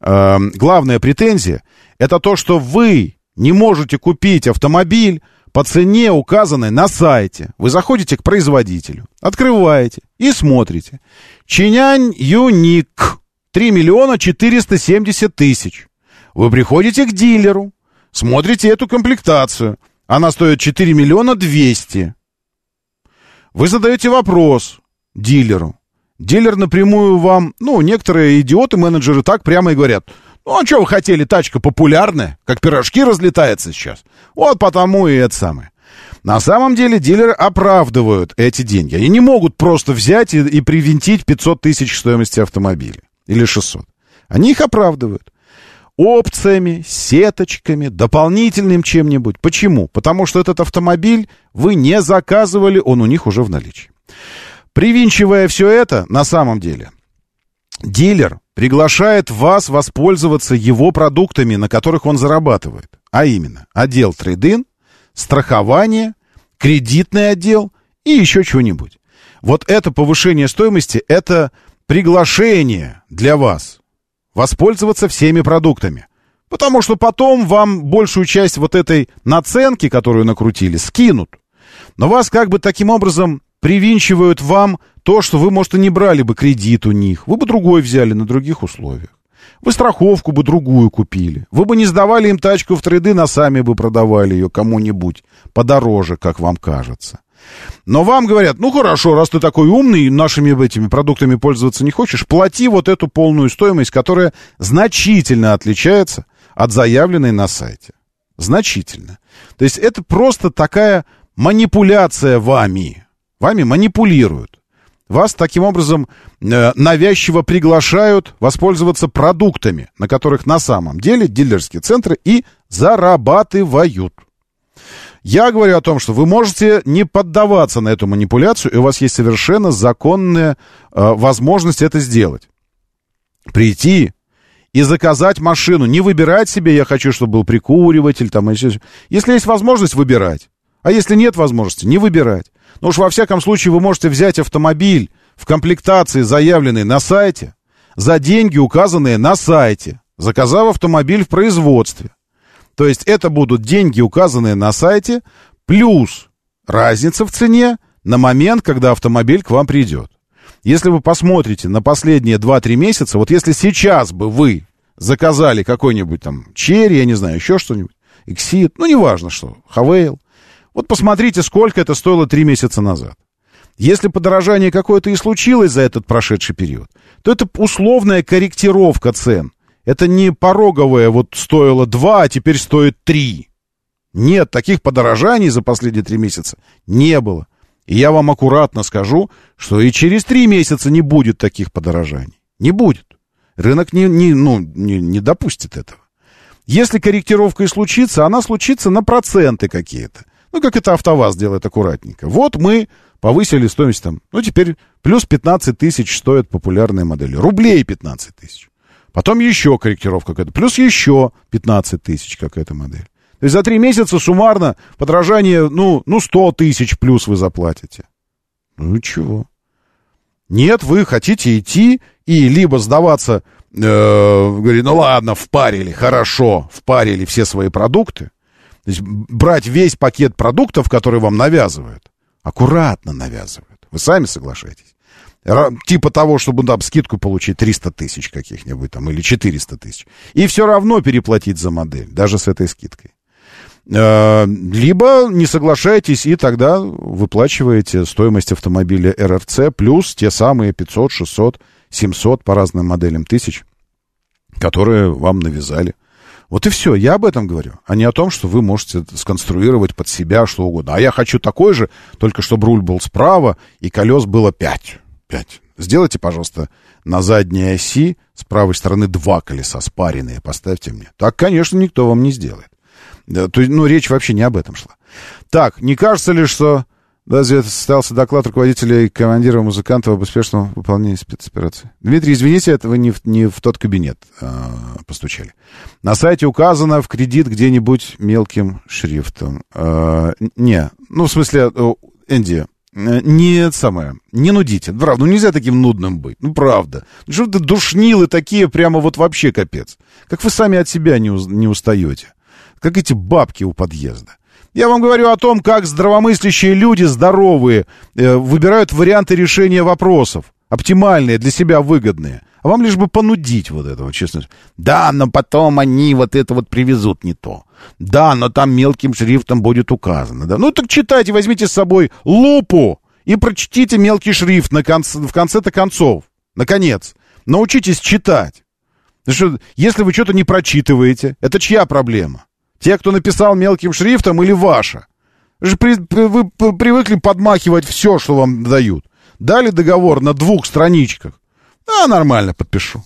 Э, главная претензия это то, что вы не можете купить автомобиль по цене, указанной на сайте. Вы заходите к производителю, открываете и смотрите. Чинянь Юник 3 миллиона 470 тысяч. Вы приходите к дилеру, смотрите эту комплектацию. Она стоит 4 миллиона 200. Вы задаете вопрос дилеру. Дилер напрямую вам, ну, некоторые идиоты-менеджеры так прямо и говорят. Ну, а что вы хотели, тачка популярная, как пирожки разлетается сейчас. Вот потому и это самое. На самом деле дилеры оправдывают эти деньги. Они не могут просто взять и, и привинтить 500 тысяч стоимости автомобиля. Или 600. Они их оправдывают опциями, сеточками, дополнительным чем-нибудь. Почему? Потому что этот автомобиль вы не заказывали, он у них уже в наличии. Привинчивая все это, на самом деле, дилер приглашает вас воспользоваться его продуктами, на которых он зарабатывает. А именно, отдел трейдин, страхование, кредитный отдел и еще что-нибудь. Вот это повышение стоимости, это приглашение для вас воспользоваться всеми продуктами. Потому что потом вам большую часть вот этой наценки, которую накрутили, скинут. Но вас как бы таким образом привинчивают вам то, что вы, может, и не брали бы кредит у них. Вы бы другой взяли на других условиях. Вы страховку бы другую купили. Вы бы не сдавали им тачку в трейды, а сами бы продавали ее кому-нибудь подороже, как вам кажется. Но вам говорят, ну хорошо, раз ты такой умный, нашими этими продуктами пользоваться не хочешь, плати вот эту полную стоимость, которая значительно отличается от заявленной на сайте. Значительно. То есть это просто такая манипуляция вами. Вами манипулируют. Вас таким образом э, навязчиво приглашают воспользоваться продуктами, на которых на самом деле дилерские центры и зарабатывают. Я говорю о том, что вы можете не поддаваться на эту манипуляцию, и у вас есть совершенно законная э, возможность это сделать. Прийти и заказать машину, не выбирать себе, я хочу, чтобы был прикуриватель, там, если, если есть возможность, выбирать. А если нет возможности, не выбирать. Ну уж во всяком случае вы можете взять автомобиль в комплектации, заявленной на сайте, за деньги, указанные на сайте, заказав автомобиль в производстве. То есть это будут деньги, указанные на сайте, плюс разница в цене на момент, когда автомобиль к вам придет. Если вы посмотрите на последние 2-3 месяца, вот если сейчас бы вы заказали какой-нибудь там Черри, я не знаю, еще что-нибудь, Exit, ну неважно что, Хавейл, вот посмотрите, сколько это стоило 3 месяца назад. Если подорожание какое-то и случилось за этот прошедший период, то это условная корректировка цен. Это не пороговое, вот стоило 2, а теперь стоит 3. Нет, таких подорожаний за последние 3 месяца не было. И я вам аккуратно скажу, что и через 3 месяца не будет таких подорожаний. Не будет. Рынок не, не, ну, не, не допустит этого. Если корректировка и случится, она случится на проценты какие-то. Ну, как это АвтоВАЗ делает аккуратненько. Вот мы повысили стоимость там, ну, теперь плюс 15 тысяч стоят популярные модели. Рублей 15 тысяч. Потом еще корректировка какая-то. Плюс еще 15 тысяч какая-то модель. То есть за три месяца суммарно подражание, ну, ну 100 тысяч плюс вы заплатите. Ну чего? Нет, вы хотите идти и либо сдаваться, э, говорит, ну ладно, впарили, хорошо, впарили все свои продукты. То есть брать весь пакет продуктов, которые вам навязывают, аккуратно навязывают. Вы сами соглашаетесь типа того, чтобы там скидку получить 300 тысяч каких-нибудь там или 400 тысяч. И все равно переплатить за модель, даже с этой скидкой. Э, либо не соглашаетесь и тогда выплачиваете стоимость автомобиля РРЦ плюс те самые 500, 600, 700 по разным моделям тысяч, которые вам навязали Вот и все, я об этом говорю, а не о том, что вы можете сконструировать под себя что угодно. А я хочу такой же, только чтобы руль был справа и колес было 5. 5. Сделайте, пожалуйста, на задней оси с правой стороны два колеса спаренные, поставьте мне. Так, конечно, никто вам не сделает. Да, то ну, речь вообще не об этом шла. Так, не кажется ли, что даже состоялся доклад руководителя и командира музыкантов об успешном выполнении спецоперации. Дмитрий, извините, это вы не в, не в тот кабинет э, постучали. На сайте указано в кредит где-нибудь мелким шрифтом. Э, не, ну, в смысле, Энди, не самое, не нудите. Правда, ну нельзя таким нудным быть. Ну, правда. Ну, что ты душнилы такие, прямо вот вообще капец. Как вы сами от себя не, не устаете. Как эти бабки у подъезда. Я вам говорю о том, как здравомыслящие люди, здоровые, э, выбирают варианты решения вопросов. Оптимальные, для себя выгодные. А вам лишь бы понудить вот этого, честно. Да, но потом они вот это вот привезут не то. Да, но там мелким шрифтом будет указано. Да. Ну так читайте, возьмите с собой лупу и прочтите мелкий шрифт на конце, в конце-то концов. Наконец. Научитесь читать. Потому что если вы что-то не прочитываете, это чья проблема? Те, кто написал мелким шрифтом, или ваша? Вы привыкли подмахивать все, что вам дают. Дали договор на двух страничках. А, нормально, подпишу.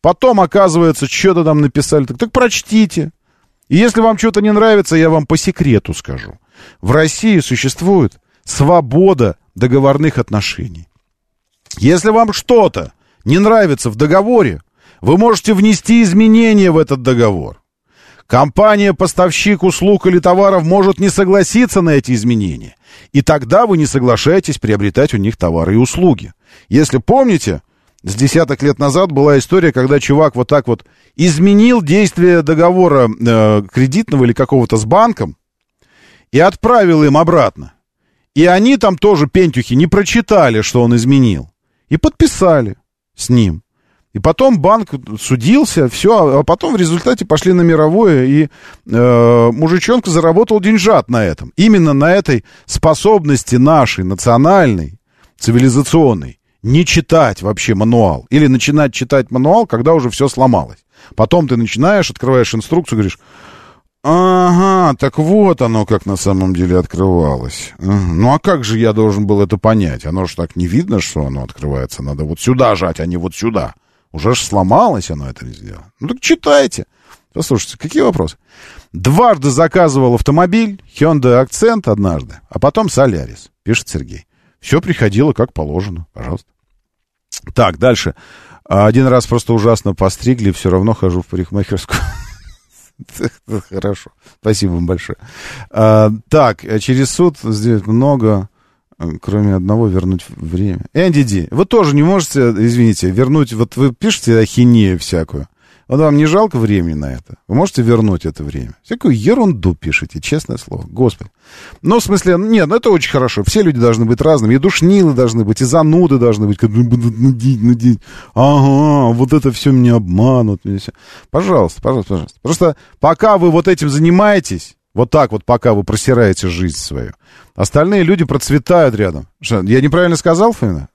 Потом, оказывается, что-то там написали. Так, так прочтите. И если вам что-то не нравится, я вам по секрету скажу. В России существует свобода договорных отношений. Если вам что-то не нравится в договоре, вы можете внести изменения в этот договор. Компания-поставщик услуг или товаров может не согласиться на эти изменения. И тогда вы не соглашаетесь приобретать у них товары и услуги. Если помните, с десяток лет назад была история, когда чувак вот так вот изменил действие договора э, кредитного или какого-то с банком и отправил им обратно. И они там тоже, пентюхи, не прочитали, что он изменил. И подписали с ним. И потом банк судился, все, а потом в результате пошли на мировое, и э, мужичонка заработал деньжат на этом. Именно на этой способности нашей, национальной, цивилизационной, не читать вообще мануал. Или начинать читать мануал, когда уже все сломалось. Потом ты начинаешь, открываешь инструкцию, говоришь, ага, так вот оно как на самом деле открывалось. Ну а как же я должен был это понять? Оно же так не видно, что оно открывается. Надо вот сюда жать, а не вот сюда. Уже ж сломалось оно это не сделано. Ну так читайте. Послушайте, какие вопросы? Дважды заказывал автомобиль, Hyundai Accent однажды, а потом Солярис, пишет Сергей. Все приходило как положено, пожалуйста. Так, дальше. Один раз просто ужасно постригли, все равно хожу в парикмахерскую. Хорошо, спасибо вам большое. А, так, через суд здесь много кроме одного, вернуть время. Энди Ди, вы тоже не можете, извините, вернуть, вот вы пишете ахинею всякую, вот вам не жалко времени на это? Вы можете вернуть это время? Всякую ерунду пишете, честное слово. Господи. Ну, в смысле, нет, ну это очень хорошо. Все люди должны быть разными. И душнилы должны быть, и зануды должны быть. Нудить, нудить. Ага, вот это все меня обманут. Пожалуйста, пожалуйста, пожалуйста. Просто пока вы вот этим занимаетесь, вот так вот, пока вы просираете жизнь свою. Остальные люди процветают рядом. Что, я неправильно сказал, Фаина?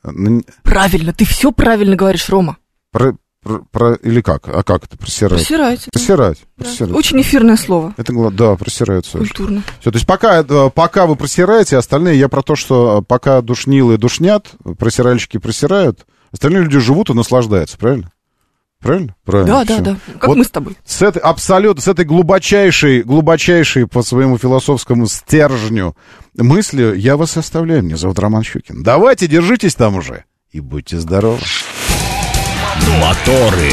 Правильно, ты все правильно говоришь, Рома. Про, про, про, или как? А как это просирать? Просирать. Просирать. Да. просирать. Очень эфирное слово. Это, да, совершенно. Культурно. Все, то есть пока, э, пока вы просираете, остальные, я про то, что пока душнилы душнят, просиральщики просирают, остальные люди живут и наслаждаются, правильно? Правильно? Правильно. Да, да, Всё. да. Как вот мы с тобой. С этой, абсолютно, с этой глубочайшей, глубочайшей по своему философскому стержню мысли я вас оставляю. Меня зовут Роман Щукин. Давайте, держитесь там уже и будьте здоровы. Моторы.